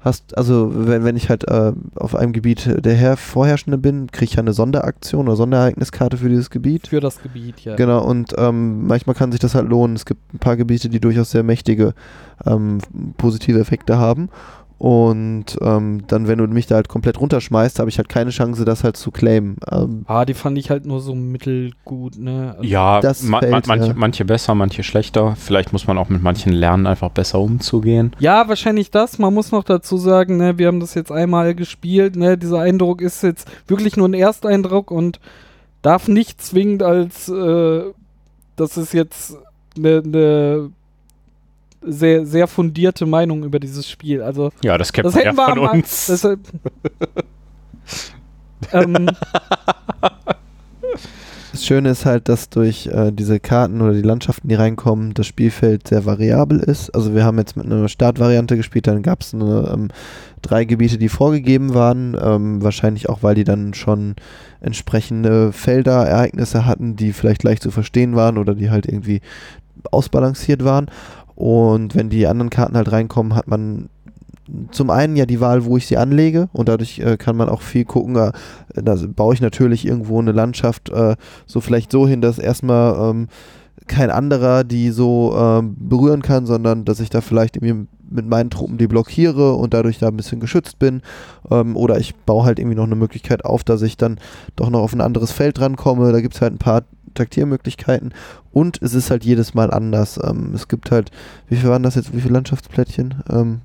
hast, also wenn, wenn ich halt äh, auf einem Gebiet der Herr Vorherrschende bin, kriege ich ja eine Sonderaktion oder Sonderereigniskarte für dieses Gebiet. Für das Gebiet, ja. Genau, und ähm, manchmal kann sich das halt lohnen. Es gibt ein paar Gebiete, die durchaus sehr mächtige ähm, positive Effekte haben. Und ähm, dann, wenn du mich da halt komplett runterschmeißt, habe ich halt keine Chance, das halt zu claimen. Ähm, Ah, die fand ich halt nur so mittelgut, ne? Also Ja, Das ma fällt, ma manche, ja. manche besser, manche schlechter. Vielleicht muss man auch mit manchen lernen, einfach besser umzugehen. Ja, wahrscheinlich das. Man muss noch dazu sagen, ne, wir haben das jetzt einmal gespielt, ne, dieser Eindruck ist jetzt wirklich nur ein Ersteindruck und darf nicht zwingend als, äh, das ist jetzt eine ne sehr, sehr fundierte Meinung über dieses Spiel. Also, Ja, das kennt das man ja von am An- uns. Deshalb, ähm, Das Schöne ist halt, dass durch äh, diese Karten oder die Landschaften, die reinkommen, das Spielfeld sehr variabel ist. Also wir haben jetzt mit einer Startvariante gespielt, dann gab es ähm, drei Gebiete, die vorgegeben waren. Ähm, wahrscheinlich auch, weil die dann schon entsprechende Felder, Ereignisse hatten, die vielleicht leicht zu verstehen waren oder die halt irgendwie ausbalanciert waren. Und wenn die anderen Karten halt reinkommen, hat man zum einen ja die Wahl, wo ich sie anlege und dadurch äh, kann man auch viel gucken. Äh, da baue ich natürlich irgendwo eine Landschaft äh, so vielleicht so hin, dass erstmal ähm, kein anderer die so ähm, berühren kann, sondern dass ich da vielleicht irgendwie mit meinen Truppen die blockiere und dadurch da ein bisschen geschützt bin. Ähm, oder ich baue halt irgendwie noch eine Möglichkeit auf, dass ich dann doch noch auf ein anderes Feld rankomme. Da gibt es halt ein paar Taktiermöglichkeiten und es ist halt jedes Mal anders. Ähm, es gibt halt, wie viel waren das jetzt, wie viele Landschaftsplättchen? Ähm,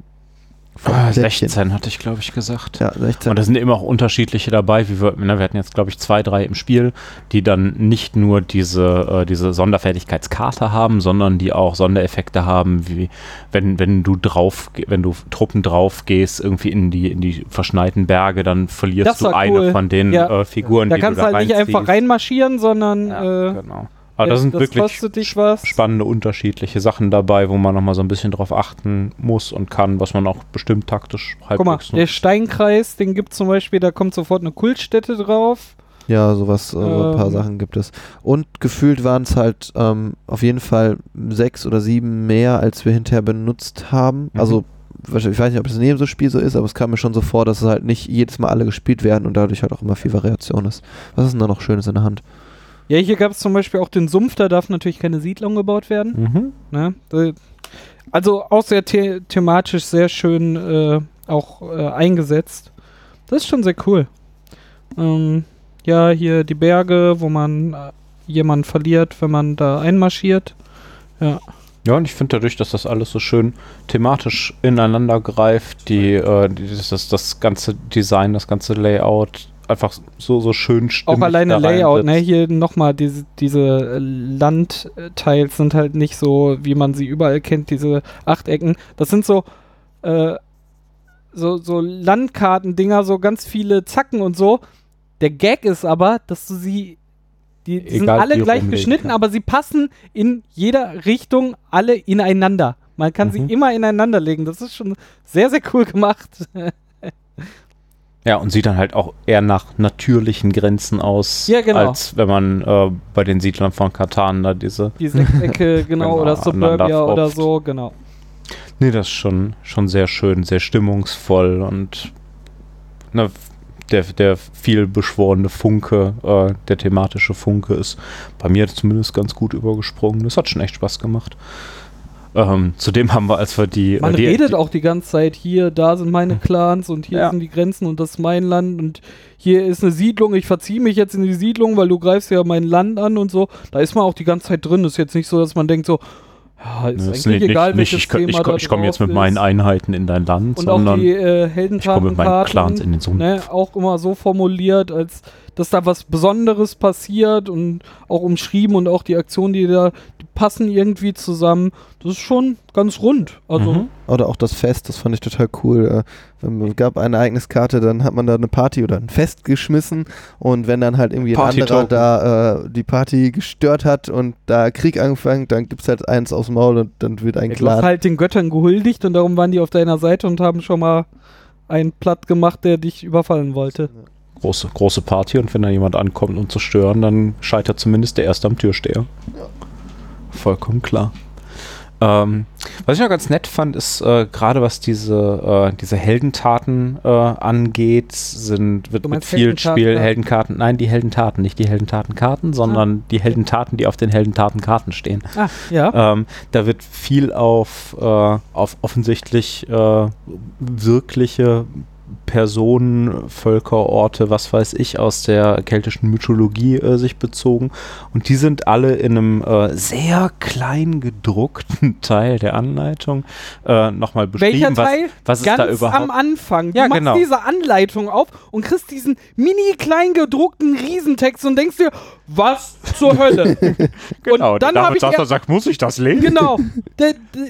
Ah, Plättchen. 16 hatte ich, glaube ich, gesagt. Ja, 16. Und da sind immer auch unterschiedliche dabei. Wie wir, ne, wir hatten jetzt, glaube ich, zwei, drei im Spiel, die dann nicht nur diese, äh, diese Sonderfertigkeitskarte haben, sondern die auch Sondereffekte haben, wie wenn, wenn du drauf, wenn du Truppen drauf gehst, irgendwie in die, in die verschneiten Berge, dann verlierst du eine cool. von den Ja. äh, Figuren, da die kannst du da halt nicht einfach reinmarschieren, sondern Ja, äh, genau. Aber ja, da sind das wirklich kostet dich was. spannende, unterschiedliche Sachen dabei, wo man nochmal so ein bisschen drauf achten muss und kann, was man auch bestimmt taktisch Guck mal, halbwegs der nutzt. Steinkreis, den gibt zum Beispiel, da kommt sofort eine Kultstätte drauf. Ja, sowas, äh, so ein paar Ähm. Sachen gibt es. Und gefühlt waren es halt ähm, auf jeden Fall sechs oder sieben mehr, als wir hinterher benutzt haben. Mhm. Also, ich weiß nicht, ob es in jedem so Spiel so ist, aber es kam mir schon so vor, dass es halt nicht jedes Mal alle gespielt werden und dadurch halt auch immer viel Variation ist. Was ist denn da noch Schönes in der Hand? Ja, hier gab es zum Beispiel auch den Sumpf, da darf natürlich keine Siedlung gebaut werden. Mhm. Ne? Da- Also auch sehr the thematisch sehr schön äh, auch äh, eingesetzt. Das ist schon sehr cool. Ähm, ja, hier die Berge, wo man äh, jemanden verliert, wenn man da einmarschiert. Ja, und ich finde dadurch, dass das alles so schön thematisch ineinander greift, die, äh, das, das ganze Design, das ganze Layout einfach so, so schön Auch alleine Layout, ne? Hier nochmal, diese, diese Landteils sind halt nicht so, wie man sie überall kennt, diese Achtecken. Das sind so, äh, so, so Landkartendinger, so ganz viele Zacken und so. Der Gag ist aber, dass du sie, die, die sind Egal, alle wie gleich rumlegen, geschnitten, ja. aber sie passen in jeder Richtung alle ineinander. Man kann Mhm. sie immer ineinander legen. Das ist schon sehr, sehr cool gemacht. Ja, und sieht dann halt auch eher nach natürlichen Grenzen aus, Ja, genau. als wenn man äh, bei den Siedlern von Katan da diese. Die Sechsecke, genau, Genau, oder Suburbia oder so, genau. Nee, das ist schon, schon sehr schön, sehr stimmungsvoll und ne, der, der viel beschworene Funke, äh, der thematische Funke ist bei mir zumindest ganz gut übergesprungen. Das hat schon echt Spaß gemacht. Ähm, zudem haben wir, als wir die. Man äh, die, redet die, auch die ganze Zeit, hier, da sind meine Clans und hier Ja. sind die Grenzen und das ist mein Land und hier ist eine Siedlung, ich verziehe mich jetzt in die Siedlung, weil du greifst ja mein Land an und so. Da ist man auch die ganze Zeit drin. Ist jetzt nicht so, dass man denkt so, ja, ist Ne, eigentlich ist nicht, egal, nicht, nicht, welches ich, Thema ich, da ich komme jetzt mit meinen. Einheiten in dein Land, Und auch sondern die äh, ich komme mit meinen Clans in den Sumpf. ne, auch immer so formuliert, als dass da was Besonderes passiert und auch umschrieben und auch die Aktionen, die da passen irgendwie zusammen. Das ist schon ganz rund. Also Mhm. Oder auch das Fest, das fand ich total cool. Äh, Es gab eine Ereigniskarte, dann hat man da eine Party oder ein Fest geschmissen und wenn dann halt irgendwie ein anderer da äh, die Party gestört hat und da Krieg angefangen, dann gibt es halt eins aufs Maul und dann wird ein Ja, du hast klar. halt den Göttern gehuldigt und darum waren die auf deiner Seite und haben schon mal einen platt gemacht, der dich überfallen wollte. große, große Party und wenn da jemand ankommt, um zu stören, dann scheitert zumindest der Erste am Türsteher. Vollkommen klar. Ähm, was ich noch ganz nett fand, ist äh, gerade was diese, äh, diese Heldentaten äh, angeht, sind, wird mit viel Spiel ja? Heldenkarten, nein, die Heldentaten, nicht die Heldentatenkarten, sondern die Heldentaten, die auf den Heldentatenkarten stehen. Ah, ja. Ähm, da wird viel auf, äh, auf offensichtlich äh, wirkliche Personen, Völker, Orte, was weiß ich, aus der keltischen Mythologie äh, sich bezogen. Und die sind alle in einem äh, sehr klein gedruckten Teil der Anleitung äh, nochmal beschrieben. Welcher was, Teil? was ist Ganz da überhaupt? am Anfang. Du Ja, machst genau. diese Anleitung auf und kriegst diesen mini klein gedruckten Riesentext und denkst dir, was zur Hölle? Genau, und dann habe ich erst- sagt, muss ich das lesen? Genau.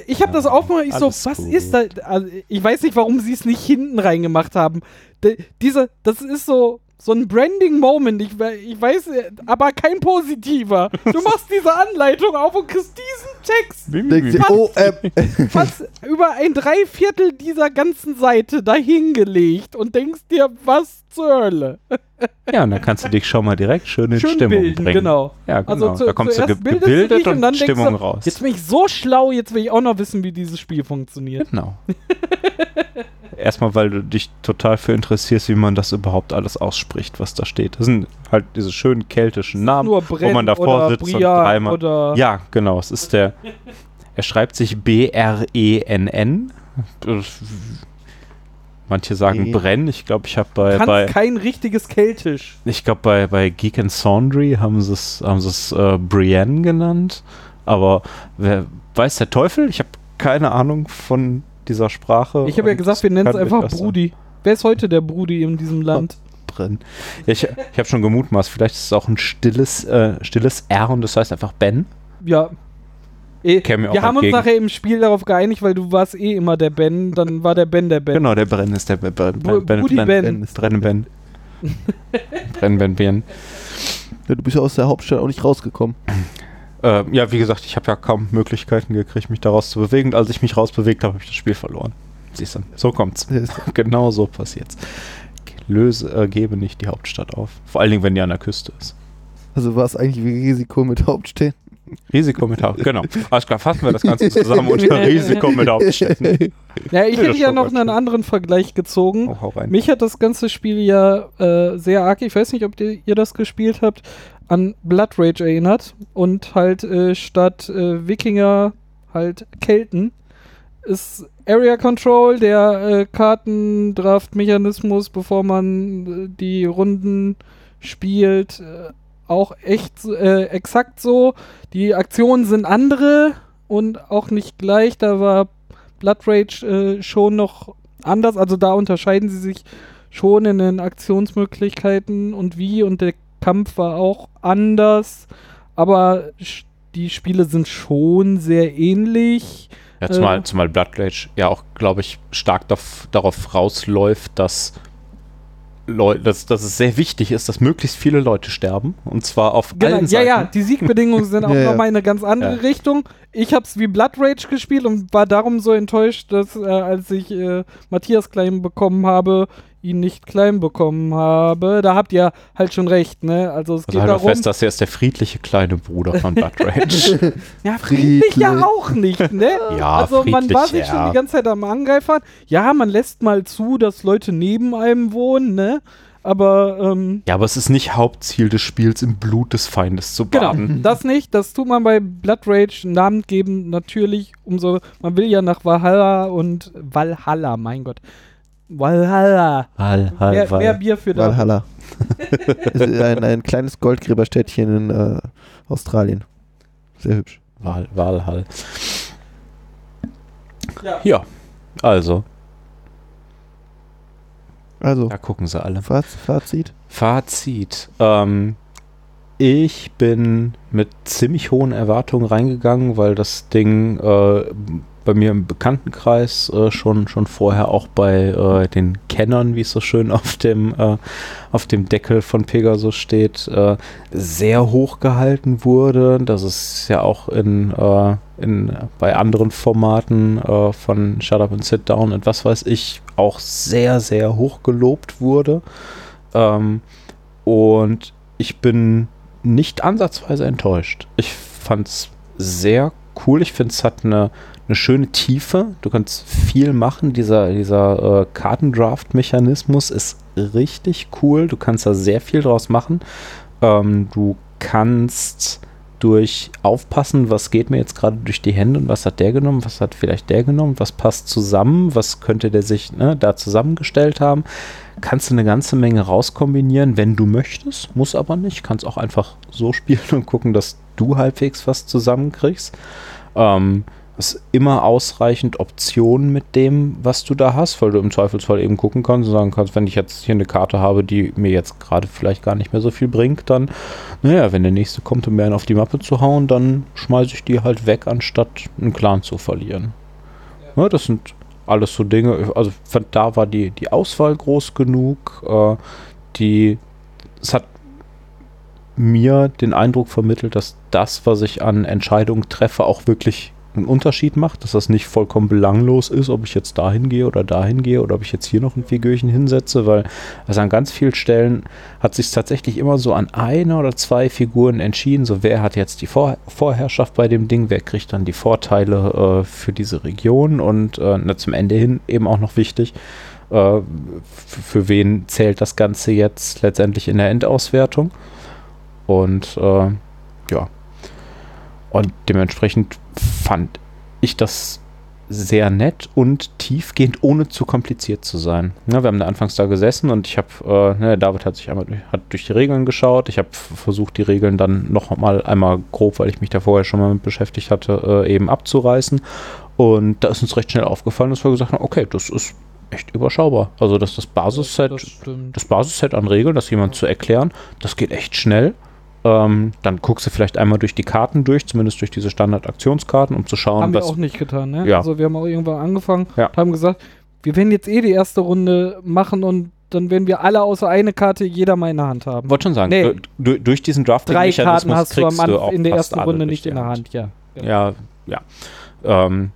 Ich habe das aufgemacht. Ich so, alles was gut. ist da? Also, ich weiß nicht, warum sie es nicht hinten reingemacht haben. Der, diese, das ist so so ein Branding-Moment. Ich, ich weiß, äh, aber kein positiver. Du machst diese Anleitung auf und kriegst diesen Text sie, oh, ähm, fast über ein Dreiviertel dieser ganzen Seite dahingelegt und denkst dir, was zur Hölle? Ja, und dann kannst du dich schon mal direkt schön in Schön Stimmung bilden, bringen. genau. Ja, genau. Also zu, da kommst du ge bildest du gebildet dich und, und, dann denkst Stimmung du, raus. Jetzt bin ich so schlau, jetzt will ich auch noch wissen, wie dieses Spiel funktioniert. Genau. Erstmal, weil du dich total für interessierst, wie man das überhaupt alles ausspricht, was da steht. Das sind halt diese schönen keltischen Namen, Nur wo man davor oder sitzt und Brian dreimal. oder Ja, genau. Es ist der. Er schreibt sich B-R-E-N-N. Manche sagen B. Brenn. Ich glaube, ich habe bei, kannst bei kein richtiges Keltisch. ich glaube bei, bei Geek and Sundry haben sie es haben sie es äh, Brienne genannt. Aber wer weiß der Teufel? Ich habe keine Ahnung von dieser Sprache. Ich habe ja gesagt, wir nennen es einfach durchaus sein. Brudi. Wer ist heute der Brudi in diesem Land? drin. Ja, ich ich habe schon gemutmaßt, vielleicht ist es auch ein stilles, äh, stilles R und das heißt einfach Ben. Ja. Auch wir haben uns nachher im Spiel darauf geeinigt, weil du warst eh immer der Ben, dann war der Ben der Ben. Genau, der Brenn ist der Ben. Ben, ben, Brudi ben, Ben. Ben ist Brenn Ben. Brenn Ben Ben. ja, du bist ja aus der Hauptstadt auch nicht rausgekommen. Äh, ja, wie gesagt, ich habe ja kaum Möglichkeiten gekriegt, mich daraus zu bewegen. Und als ich mich rausbewegt habe, habe ich das Spiel verloren. Siehst du, so kommt's. Genau so passiert's. Löse, äh, gebe nicht die Hauptstadt auf. Vor allen Dingen, wenn die an der Küste ist. Also war es eigentlich wie Risiko mit Hauptstehen. Risiko mit Haupt, genau. Alles klar, fassen wir das Ganze zusammen unter Risiko mit Hauptstädten. Ja, ich hätte ja noch einen anderen Vergleich gezogen. Oh, hau rein. Mich hat das ganze Spiel ja äh, sehr arg, ich weiß nicht, ob ihr, ihr das gespielt habt, an Blood Rage erinnert. Und halt äh, statt äh, Wikinger halt Kelten ist Area Control, der äh, Kartendraft-Mechanismus, bevor man äh, die Runden spielt, äh, auch echt äh, exakt so. Die Aktionen sind andere und auch nicht gleich. Da war Blood Rage schon noch anders. Also da unterscheiden sie sich schon in den Aktionsmöglichkeiten und wie. Und der Kampf war auch anders. Aber die Spiele sind schon sehr ähnlich. Ja, zumal, Äh. zumal Blood Rage ja auch, glaube ich, stark darauf, darauf rausläuft, dass, Leu dass, dass es sehr wichtig ist, dass möglichst viele Leute sterben. Und zwar auf Genau, allen ja, Seiten. ja, die Siegbedingungen sind auch Ja, ja. nochmal in eine ganz andere Ja. Richtung. Ich habe es wie Blood Rage gespielt und war darum so enttäuscht, dass äh, als ich äh, Matthias klein bekommen habe, ihn nicht klein bekommen habe. Da habt ihr halt schon recht, ne? Also es Also geht halt darum, fest, dass er ist der friedliche kleine Bruder von Blood Rage. ja, friedlich ja Friedlich. auch nicht, ne? Ja, also man war sich schon ja. die ganze Zeit am Angreifern. Ja, man lässt mal zu, dass Leute neben einem wohnen, ne? Aber ähm, ja, aber es ist nicht Hauptziel des Spiels, im Blut des Feindes zu Genau, baden. das nicht. Das tut man bei Blood Rage einen Namen geben, natürlich. Umso, man will ja nach Valhalla und Valhalla, mein Gott. Valhalla. Hall, Mehr, mehr Bier für da. Valhalla. Es ist ein, ein kleines Goldgräberstädtchen in äh, Australien. Sehr hübsch. Wal, Walhall. Ja. Ja, also, Also, da gucken sie alle. Faz Fazit. Fazit. Ähm, ich bin mit ziemlich hohen Erwartungen reingegangen, weil das Ding äh, bei mir im Bekanntenkreis äh, schon, schon vorher auch bei äh, den Kennern, wie es so schön auf dem, äh, auf dem Deckel von Pegasus steht, äh, sehr hoch gehalten wurde. Das ist ja auch in, äh, in, bei anderen Formaten äh, von Shut Up and Sit Down und was weiß ich auch sehr, sehr hoch gelobt wurde. Ähm, und ich bin nicht ansatzweise enttäuscht. Ich fand's sehr cool. Ich finde, es hat eine, eine schöne Tiefe. Du kannst viel machen. Dieser, dieser äh, Kartendraft-Mechanismus ist richtig cool. Du kannst da sehr viel draus machen. Ähm, du kannst durch Aufpassen, was geht mir jetzt gerade durch die Hände und was hat der genommen, was hat vielleicht der genommen, was passt zusammen, was könnte der sich ne, da zusammengestellt haben, kannst du eine ganze Menge rauskombinieren, wenn du möchtest, muss aber nicht, kannst auch einfach so spielen und gucken, dass du halbwegs was zusammenkriegst. Ähm, hast immer ausreichend Optionen mit dem, was du da hast, weil du im Zweifelsfall eben gucken kannst und sagen kannst, wenn ich jetzt hier eine Karte habe, die mir jetzt gerade vielleicht gar nicht mehr so viel bringt, dann, naja, wenn der nächste kommt, um mir einen auf die Mappe zu hauen, dann schmeiße ich die halt weg, anstatt einen Clan zu verlieren. Ja. Ja, das sind alles so Dinge, also da war die, die Auswahl groß genug, äh, die, es hat mir den Eindruck vermittelt, dass das, was ich an Entscheidungen treffe, auch wirklich einen Unterschied macht, dass das nicht vollkommen belanglos ist, ob ich jetzt dahin gehe oder dahin gehe oder ob ich jetzt hier noch ein Figürchen hinsetze, weil also an ganz vielen Stellen hat sich tatsächlich immer so an eine oder zwei Figuren entschieden, so wer hat jetzt die Vor Vorherrschaft bei dem Ding, wer kriegt dann die Vorteile äh, für diese Region? Und äh, na, zum Ende hin eben auch noch wichtig, äh, für wen zählt das Ganze jetzt letztendlich in der Endauswertung? Und äh, ja, und dementsprechend fand ich das sehr nett und tiefgehend, ohne zu kompliziert zu sein. Ja, wir haben da anfangs da gesessen und ich habe, äh, ne, David hat sich einmal durch, hat durch die Regeln geschaut. Ich habe versucht, die Regeln dann noch mal einmal grob, weil ich mich da vorher schon mal mit beschäftigt hatte, äh, eben abzureißen. Und da ist uns recht schnell aufgefallen, dass wir gesagt haben, okay, das ist echt überschaubar. Also, dass das Basisset, das, das Basisset an Regeln, das jemand zu erklären, das geht echt schnell. Ähm, dann guckst du vielleicht einmal durch die Karten durch, zumindest durch diese Standard-Aktionskarten, um zu schauen, haben was. Haben wir auch nicht getan, ne? Ja. Also wir haben auch irgendwann angefangen ja. haben gesagt, wir werden jetzt eh die erste Runde machen und dann werden wir alle außer eine Karte jeder mal in der Hand haben. Wollte schon sagen, Nee. du, durch diesen draft Drei Karten hast du am Anfang auch in der ersten Runde nicht in der Hand, ja. Ja, ja. Ähm,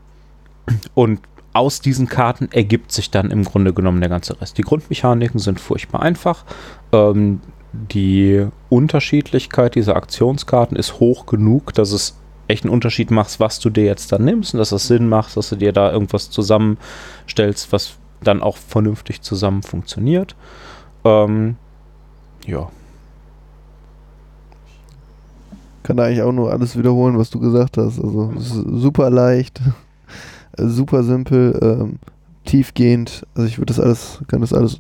und aus diesen Karten ergibt sich dann im Grunde genommen der ganze Rest. Die Grundmechaniken sind furchtbar einfach. Ähm, die Unterschiedlichkeit dieser Aktionskarten ist hoch genug, dass es echt einen Unterschied macht, was du dir jetzt dann nimmst und dass es Sinn macht, dass du dir da irgendwas zusammenstellst, was dann auch vernünftig zusammen funktioniert. Ähm, ja. Kann da eigentlich auch nur alles wiederholen, was du gesagt hast. Also super leicht, super simpel, ähm, tiefgehend. Also ich würde das alles, kann das alles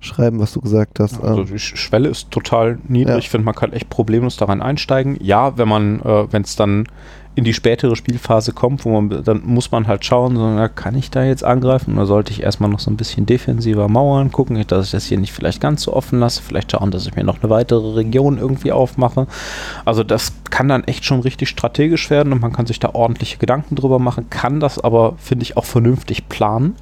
unterschreiben, was du gesagt hast. Also Ähm, die Sch- Schwelle ist total niedrig. Ja. Ich finde, man kann echt problemlos daran einsteigen. Ja, wenn man, äh, wenn es dann in die spätere Spielphase kommt, wo man, dann muss man halt schauen, so, na, kann ich da jetzt angreifen oder sollte ich erstmal noch so ein bisschen defensiver mauern, gucken, dass ich das hier nicht vielleicht ganz so offen lasse, vielleicht schauen, dass ich mir noch eine weitere Region irgendwie aufmache. Also das kann dann echt schon richtig strategisch werden und man kann sich da ordentliche Gedanken drüber machen, kann das aber, finde ich, auch vernünftig planen.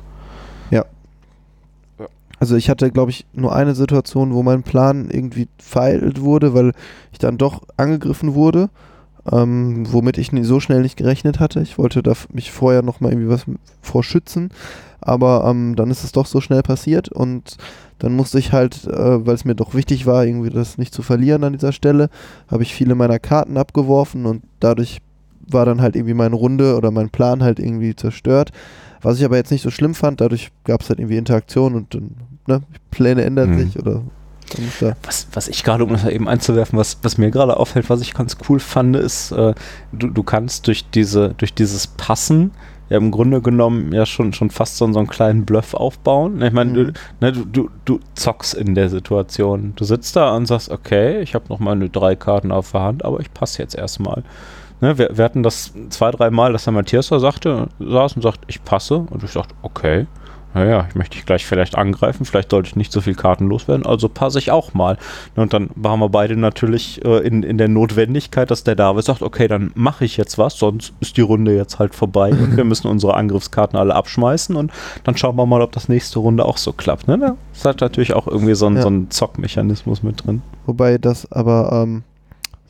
Also ich hatte, glaube ich, nur eine Situation, wo mein Plan irgendwie vereitelt wurde, weil ich dann doch angegriffen wurde, ähm, womit ich so schnell nicht gerechnet hatte. Ich wollte da mich vorher noch mal irgendwie was vorschützen, aber ähm, dann ist es doch so schnell passiert und dann musste ich halt, äh, weil es mir doch wichtig war, irgendwie das nicht zu verlieren an dieser Stelle, habe ich viele meiner Karten abgeworfen und dadurch war dann halt irgendwie meine Runde oder mein Plan halt irgendwie zerstört. Was ich aber jetzt nicht so schlimm fand, dadurch gab es halt irgendwie Interaktion und dann, ne, Pläne ändern Mhm. sich oder. Was, was ich gerade, um das eben einzuwerfen, was, was mir gerade auffällt, was ich ganz cool fand, ist, äh, du, du kannst durch diese, durch dieses Passen ja im Grunde genommen ja schon, schon fast so, so einen kleinen Bluff aufbauen. Ich meine, du, Mhm. ne, du, du, du zockst in der Situation. Du sitzt da und sagst, okay, ich habe noch meine drei Karten auf der Hand, aber ich passe jetzt erstmal. Ne, wir, wir hatten das zwei, drei Mal, dass der Matthias da sagte, saß und sagt, ich passe. Und ich dachte, okay, naja, ich möchte dich gleich vielleicht angreifen, vielleicht sollte ich nicht so viel Karten loswerden, also passe ich auch mal. Ne, Und dann waren wir beide natürlich äh, in, in der Notwendigkeit, dass der David sagt, okay, dann mache ich jetzt was, sonst ist die Runde jetzt halt vorbei und wir müssen unsere Angriffskarten alle abschmeißen und dann schauen wir mal, ob das nächste Runde auch so klappt. Ne? Das hat natürlich auch irgendwie so einen, Ja. so einen Zockmechanismus mit drin. Wobei das aber ähm,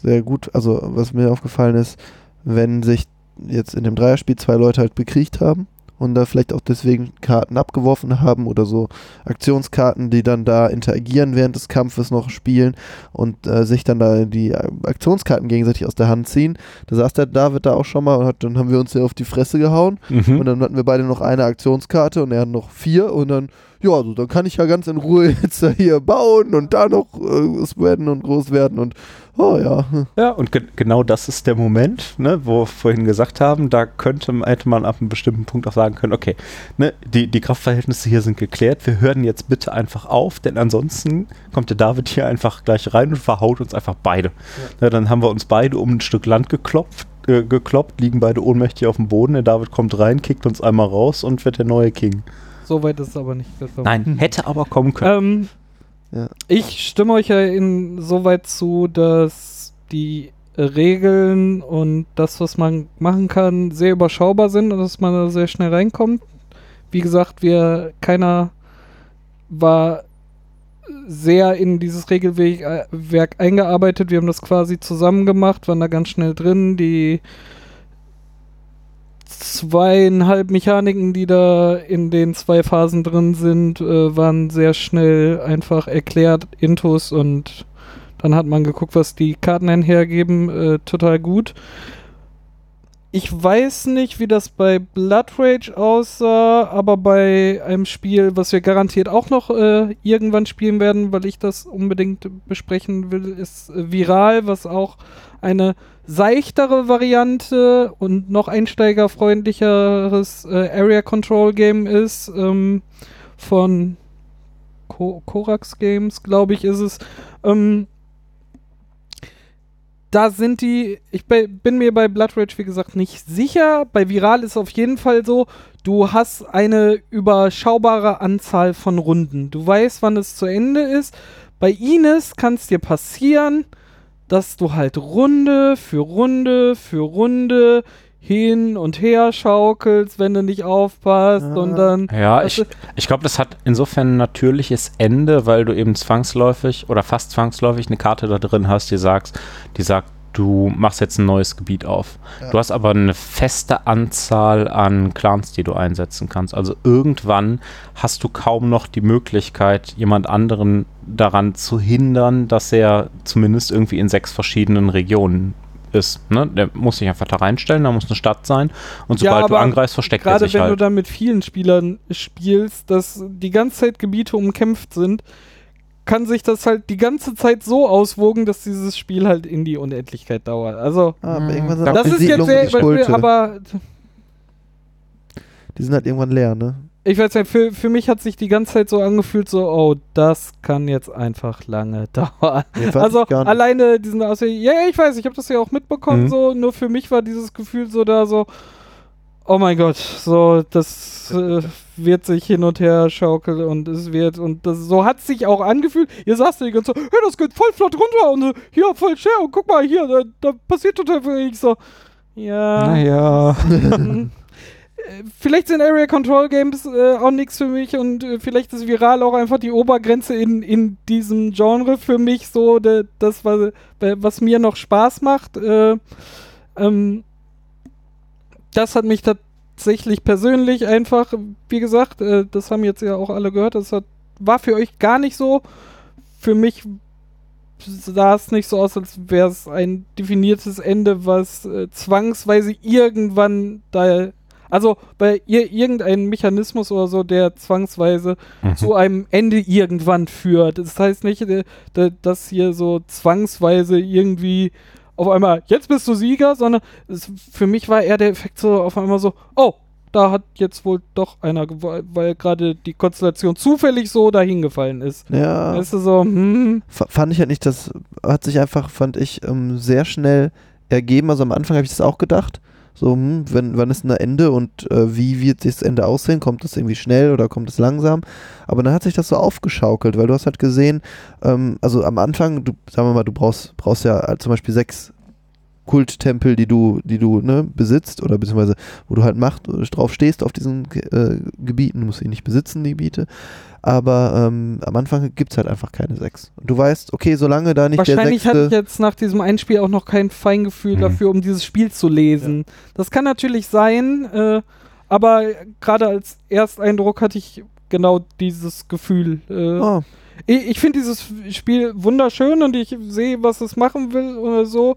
sehr gut, also was mir aufgefallen ist, wenn sich jetzt in dem Dreierspiel zwei Leute halt bekriegt haben und da vielleicht auch deswegen Karten abgeworfen haben oder so Aktionskarten, die dann da interagieren während des Kampfes noch spielen und äh, sich dann da die Aktionskarten gegenseitig aus der Hand ziehen. Da saß der David da auch schon mal und hat, dann haben wir uns ja auf die Fresse gehauen Mhm. und dann hatten wir beide noch eine Aktionskarte und er hat noch vier und dann, ja, also dann kann ich ja ganz in Ruhe jetzt hier bauen und da noch äh, spreaden und groß werden und oh ja. Ja, und ge genau das ist der Moment, ne, wo wir vorhin gesagt haben, da könnte, hätte man ab einem bestimmten Punkt auch sagen können, okay, ne, die, die Kraftverhältnisse hier sind geklärt, wir hören jetzt bitte einfach auf, denn ansonsten kommt der David hier einfach gleich rein und verhaut uns einfach beide. Ne, dann haben wir uns beide um ein Stück Land geklopft, äh, gekloppt, liegen beide ohnmächtig auf dem Boden, der David kommt rein, kickt uns einmal raus und wird der neue King. So weit ist es aber nicht. Nein, hätte aber kommen können. Ähm, Ja. Ich stimme euch ja insoweit zu, dass die Regeln und das, was man machen kann, sehr überschaubar sind und dass man da sehr schnell reinkommt. Wie gesagt, wir, keiner war sehr in dieses Regelwerk äh, eingearbeitet. Wir haben das quasi zusammen gemacht, waren da ganz schnell drin. Die zweieinhalb Mechaniken, die da in den zwei Phasen drin sind, äh, waren sehr schnell einfach erklärt, Intus und dann hat man geguckt, was die Karten einhergeben. Äh, total gut. Ich weiß nicht, wie das bei Blood Rage aussah, aber bei einem Spiel, was wir garantiert auch noch äh, irgendwann spielen werden, weil ich das unbedingt besprechen will, ist äh, Viral, was auch eine seichtere Variante und noch einsteigerfreundlicheres äh, Area Control Game ist. Ähm, von Ko Korax Games, glaube ich, ist es. Ähm, da sind die, ich bin mir bei Blood Rage, wie gesagt, nicht sicher. Bei Viral ist es auf jeden Fall so, du hast eine überschaubare Anzahl von Runden. Du weißt, wann es zu Ende ist. Bei Ines kann es dir passieren, dass du halt Runde für Runde für Runde hin und her schaukelst, wenn du nicht aufpasst Ah. und dann Ja, ich, ich glaube, das hat insofern ein natürliches Ende, weil du eben zwangsläufig oder fast zwangsläufig eine Karte da drin hast, die sagst, die sagt, du machst jetzt ein neues Gebiet auf. Ja. Du hast aber eine feste Anzahl an Clans, die du einsetzen kannst. Also irgendwann hast du kaum noch die Möglichkeit, jemand anderen daran zu hindern, dass er zumindest irgendwie in sechs verschiedenen Regionen ist. Ne? Der muss sich einfach da reinstellen, da muss eine Stadt sein und Ja, sobald du aber angreifst, versteckt er Gerade sich wenn du halt. dann mit vielen Spielern spielst, dass die ganze Zeit Gebiete umkämpft sind, kann sich das halt die ganze Zeit so auswogen, dass dieses Spiel halt in die Unendlichkeit dauert. Also, Ah, aber Hm, irgendwann sind das ist jetzt sehr, die Spulte. aber Die sind halt irgendwann leer, ne? ich weiß nicht, für, für mich hat sich die ganze Zeit so angefühlt, so, oh, das kann jetzt einfach lange dauern. Also alleine diesen Aussehen, ja, ja, ich weiß, ich habe das ja auch mitbekommen, Mhm. so, nur für mich war dieses Gefühl so da so, oh mein Gott, so, das äh, wird sich hin und her schaukeln und es wird, und das, so hat sich auch angefühlt, ihr saßt da die ganze Zeit, hey, das geht voll flott runter und äh, hier, voll schnell und guck mal, hier, da, da passiert total viel. Ich so, ja. Naja. Mhm. Vielleicht sind Area Control Games äh, auch nichts für mich und äh, vielleicht ist viral auch einfach die Obergrenze in, in diesem Genre für mich so de, das, was, was mir noch Spaß macht. Äh, ähm, das hat mich tatsächlich persönlich einfach, wie gesagt, äh, das haben jetzt ja auch alle gehört, das hat, war für euch gar nicht so. Für mich sah es nicht so aus, als wäre es ein definiertes Ende, was äh, zwangsweise irgendwann da. Also bei ihr irgendein Mechanismus oder so, der zwangsweise Mhm. zu einem Ende irgendwann führt. Das heißt nicht, äh, da- dass hier so zwangsweise irgendwie auf einmal, jetzt bist du Sieger, sondern es, für mich war eher der Effekt so auf einmal so, oh, da hat jetzt wohl doch einer gewonnen, weil gerade die Konstellation zufällig so dahin gefallen ist. Ja. Weißt du so, hm, fand ich halt nicht, das hat sich einfach, fand ich, ähm, sehr schnell ergeben. Also am Anfang habe ich das auch gedacht. So, hm, wenn, wann ist denn ein Ende und äh, wie wird das Ende aussehen? Kommt das irgendwie schnell oder kommt es langsam? Aber dann hat sich das so aufgeschaukelt, weil du hast halt gesehen, ähm, also am Anfang, du, sagen wir mal, du brauchst, brauchst ja halt zum Beispiel sechs Kulttempel, die du, die du ne, besitzt oder beziehungsweise wo du halt Macht drauf stehst auf diesen äh, Gebieten, du musst sie nicht besitzen, die Gebiete. Aber ähm, am Anfang gibt es halt einfach keine sechs. Und du weißt, okay, solange da nicht der Wahrscheinlich hatte ich jetzt nach diesem Einspiel auch noch kein Feingefühl Mhm. dafür, um dieses Spiel zu lesen. Das kann natürlich sein, äh, Aber gerade als Ersteindruck hatte ich genau dieses Gefühl. Äh, Oh, ich ich finde dieses Spiel wunderschön und ich sehe, was es machen will oder so.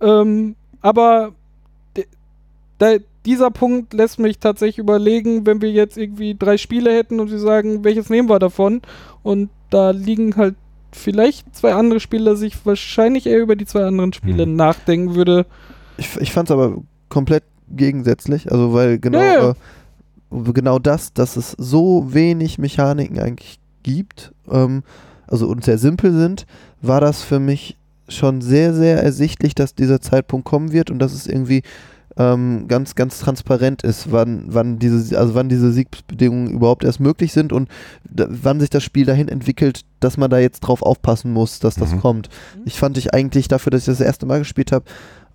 Ähm, aber dieser Punkt lässt mich tatsächlich überlegen, wenn wir jetzt irgendwie drei Spiele hätten und sie sagen, welches nehmen wir davon? Und da liegen halt vielleicht zwei andere Spiele, dass ich wahrscheinlich eher über die zwei anderen Spiele Hm. nachdenken würde. ich, ich fand es aber komplett gegensätzlich. Also, weil genau, Ja, ja. Äh, genau das, dass es so wenig Mechaniken eigentlich gibt, ähm, also und sehr simpel sind, war das für mich schon sehr, sehr ersichtlich, dass dieser Zeitpunkt kommen wird und dass es irgendwie ähm, ganz, ganz transparent ist, wann, wann diese, also wann diese Siegbedingungen überhaupt erst möglich sind und da, wann sich das Spiel dahin entwickelt, dass man da jetzt drauf aufpassen muss, dass das Mhm. kommt. Mhm. Ich fand ich eigentlich dafür, dass ich das erste Mal gespielt habe,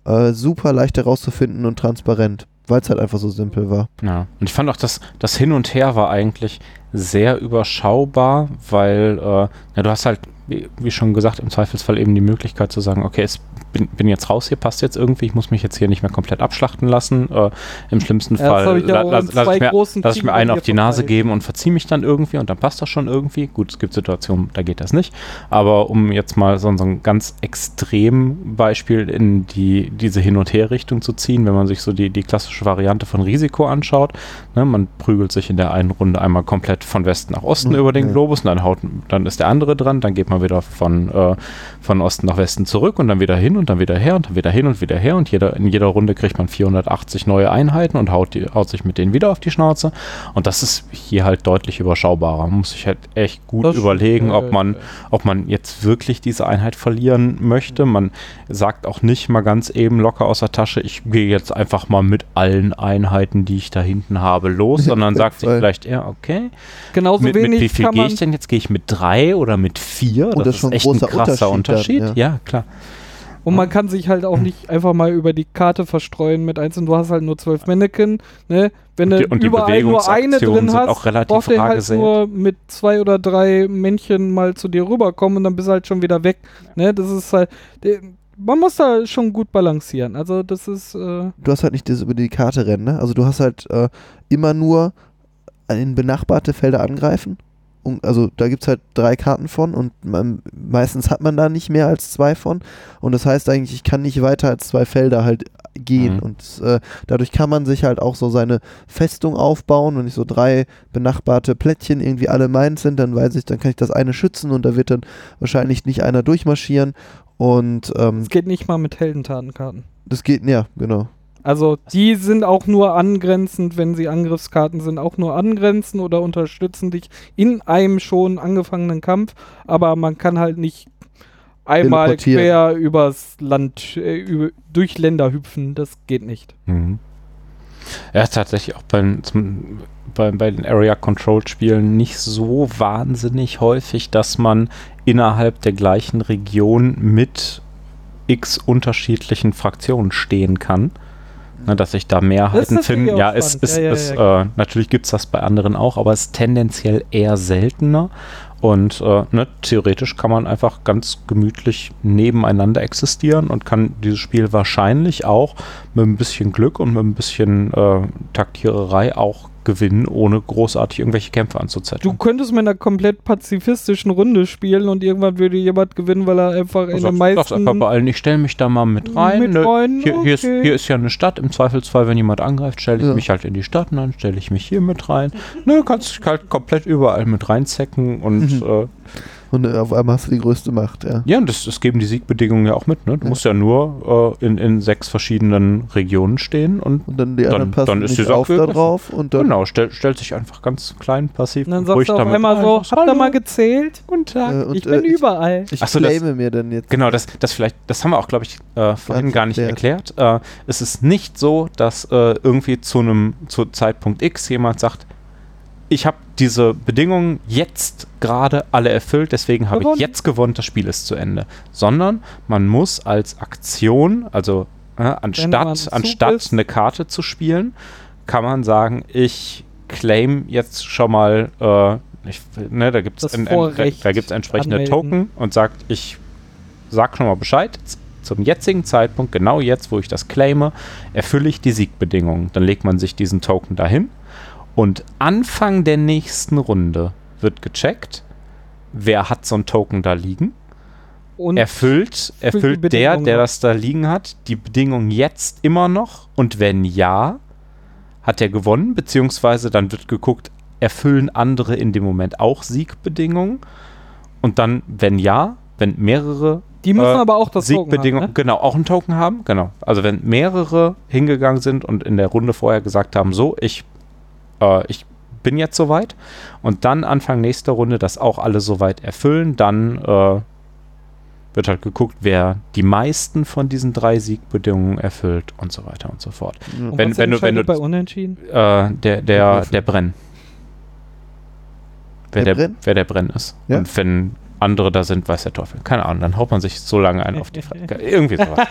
äh, super leicht herauszufinden und transparent, weil es halt einfach so simpel war. Ja, und ich fand auch, dass das Hin und Her war eigentlich sehr überschaubar, weil äh, ja, du hast halt, wie, schon gesagt, im Zweifelsfall eben die Möglichkeit zu sagen, okay, es bin, bin jetzt raus, hier passt jetzt irgendwie, ich muss mich jetzt hier nicht mehr komplett abschlachten lassen. Äh, Im schlimmsten Ja, Fall ich la- lass zwei ich mir, lass ich mir einen auf die Nase vorbei. geben und verziehe mich dann irgendwie und dann passt das schon irgendwie. Gut, es gibt Situationen, da geht das nicht. Aber um jetzt mal so, so ein ganz extrem Beispiel in die, diese Hin- und Her-Richtung zu ziehen, wenn man sich so die, die klassische Variante von Risiko anschaut, Ne, man prügelt sich in der einen Runde einmal komplett von Westen nach Osten Ja, über den. Globus und dann, haut, dann ist der andere dran, dann geht man wieder von, äh, von Osten nach Westen zurück und dann wieder hin und dann wieder her und dann wieder hin und wieder her und jeder, in jeder Runde kriegt man 480 neue Einheiten und haut, die, haut sich mit denen wieder auf die Schnauze und das ist hier halt deutlich überschaubarer. Man muss sich halt echt gut Das überlegen, ob man ob man jetzt wirklich diese Einheit verlieren möchte. Man sagt auch nicht mal ganz eben locker aus der Tasche, ich gehe jetzt einfach mal mit allen Einheiten, die ich da hinten habe, los, sondern sagt sich vielleicht, ja, okay. Genauso Mit, mit wenig wie viel gehe ich denn jetzt? Gehe ich mit drei oder mit vier? Oh, das ist schon ein echt ein großer krasser Unterschied Unterschied. dann, ja. klar. Und man kann sich halt auch nicht einfach mal über die Karte verstreuen mit einzelnen. Du hast halt nur zwölf Mannequin, ne? Wenn Und du die- und die überall nur eine drin sind hast, auch relativ braucht der halt nur mit zwei oder drei Männchen mal zu dir rüberkommen und dann bist du halt schon wieder weg. Ne? Das ist halt. der- Man muss da schon gut balancieren. Also das ist. Äh, Du hast halt nicht dieses über die Karte rennen, ne? Also du hast halt äh, immer nur in benachbarte Felder angreifen. Und, also da gibt es halt drei Karten von und man, meistens hat man da nicht mehr als zwei von. Und das heißt eigentlich, ich kann nicht weiter als zwei Felder halt gehen. Mhm. Und äh, dadurch kann man sich halt auch so seine Festung aufbauen. Wenn ich so drei benachbarte Plättchen irgendwie alle meins sind, dann weiß ich, dann kann ich das eine schützen und da wird dann wahrscheinlich nicht einer durchmarschieren. Und ähm, es geht nicht mal mit Heldentatenkarten. das geht, ja, genau. Also die sind auch nur angrenzend, wenn sie Angriffskarten sind, auch nur angrenzend oder unterstützen dich in einem schon angefangenen Kampf, aber man kann halt nicht einmal quer übers Land, äh, über, durch Länder hüpfen, das geht nicht. Mhm. Ja, ist tatsächlich auch bei, zum, bei, bei den Area Control Spielen nicht so wahnsinnig häufig, dass man innerhalb der gleichen Region mit x unterschiedlichen Fraktionen stehen kann. Ne, dass sich da Mehrheiten finden. Ja, spannend. ist, Ja, ja, ist, ja, äh, natürlich gibt es das bei anderen auch, aber es ist tendenziell eher seltener. Und äh, ne, theoretisch kann man einfach ganz gemütlich nebeneinander existieren und kann dieses Spiel wahrscheinlich auch mit ein bisschen Glück und mit ein bisschen äh, Taktiererei auch gewinnen, ohne großartig irgendwelche Kämpfe Du anzuzetteln. könntest mit einer komplett pazifistischen Runde spielen und irgendwann würde jemand gewinnen, weil er einfach in Du den sagst, meisten einfach bei allen, ich stelle mich da mal mit rein. Mit ne, rein, hier, hier, ist, okay. hier ist ja eine Stadt. Im Zweifelsfall, wenn jemand angreift, stelle ich Ja. mich halt in die Stadt und dann stelle ich mich hier mit rein. Ne, kannst dich halt komplett überall mit reinzecken und Mhm. äh, Und äh, auf einmal hast du die größte Macht, ja. Ja, und das, das geben die Siegbedingungen ja auch mit. Ne? Du Ja. musst ja nur äh, in, in sechs verschiedenen Regionen stehen und Und dann die Dann- anderen passen dann ist die nicht Sache auf da drauf und dann genau, stell, stellt sich einfach ganz klein, passiv und dann sagst du auf damit einmal ein. so, habt ihr "Hallo, mal gezählt? Guten Tag. äh, und, ich äh, bin überall. Ich Ach so, das- mir dann jetzt. Genau, das, das vielleicht, das haben wir auch, glaube ich, äh, vorhin gar nicht erklärt. erklärt. Äh, es ist nicht so, dass äh, irgendwie zu einem zu Zeitpunkt X jemand sagt, ich habe diese Bedingungen jetzt gerade alle erfüllt, deswegen habe ich jetzt gewonnen, das Spiel ist zu Ende. Sondern man muss als Aktion, also äh, anstatt, anstatt ist. eine Karte zu spielen, kann man sagen, ich claim jetzt schon mal, äh, ich, ne, da gibt es da, da gibt's entsprechende anmelden. Token und sagt, ich sag schon mal Bescheid. Zum jetzigen Zeitpunkt, genau jetzt, wo ich das claime, erfülle ich die Siegbedingungen. Dann legt man sich diesen Token dahin und Anfang der nächsten Runde wird gecheckt, wer hat so ein Token da liegen. Und erfüllt erfüllt der, der das da liegen hat, die Bedingung jetzt immer noch? Und wenn ja, hat er gewonnen, beziehungsweise dann wird geguckt, erfüllen andere in dem Moment auch Siegbedingungen? Und dann, wenn ja, wenn mehrere die müssen äh, aber auch das Token Siegbedingungen, haben, ne? genau, auch einen Token haben, genau. Also wenn mehrere hingegangen sind und in der Runde vorher gesagt haben, so, ich, äh, ich bin jetzt soweit und dann Anfang nächster Runde das auch alle soweit erfüllen, dann äh, wird halt geguckt, wer die meisten von diesen drei Siegbedingungen erfüllt und so weiter und so fort. Und wenn- was wenn du- wenn du- bei Unentschieden? Äh, der, der, der Brenn. Wer Der der, Brenn? wer der Brenn ist. Ja. Und wenn andere da sind, weiß der Teufel. Keine Ahnung, dann haut man sich so lange ein auf die Fresse. Irgendwie sowas.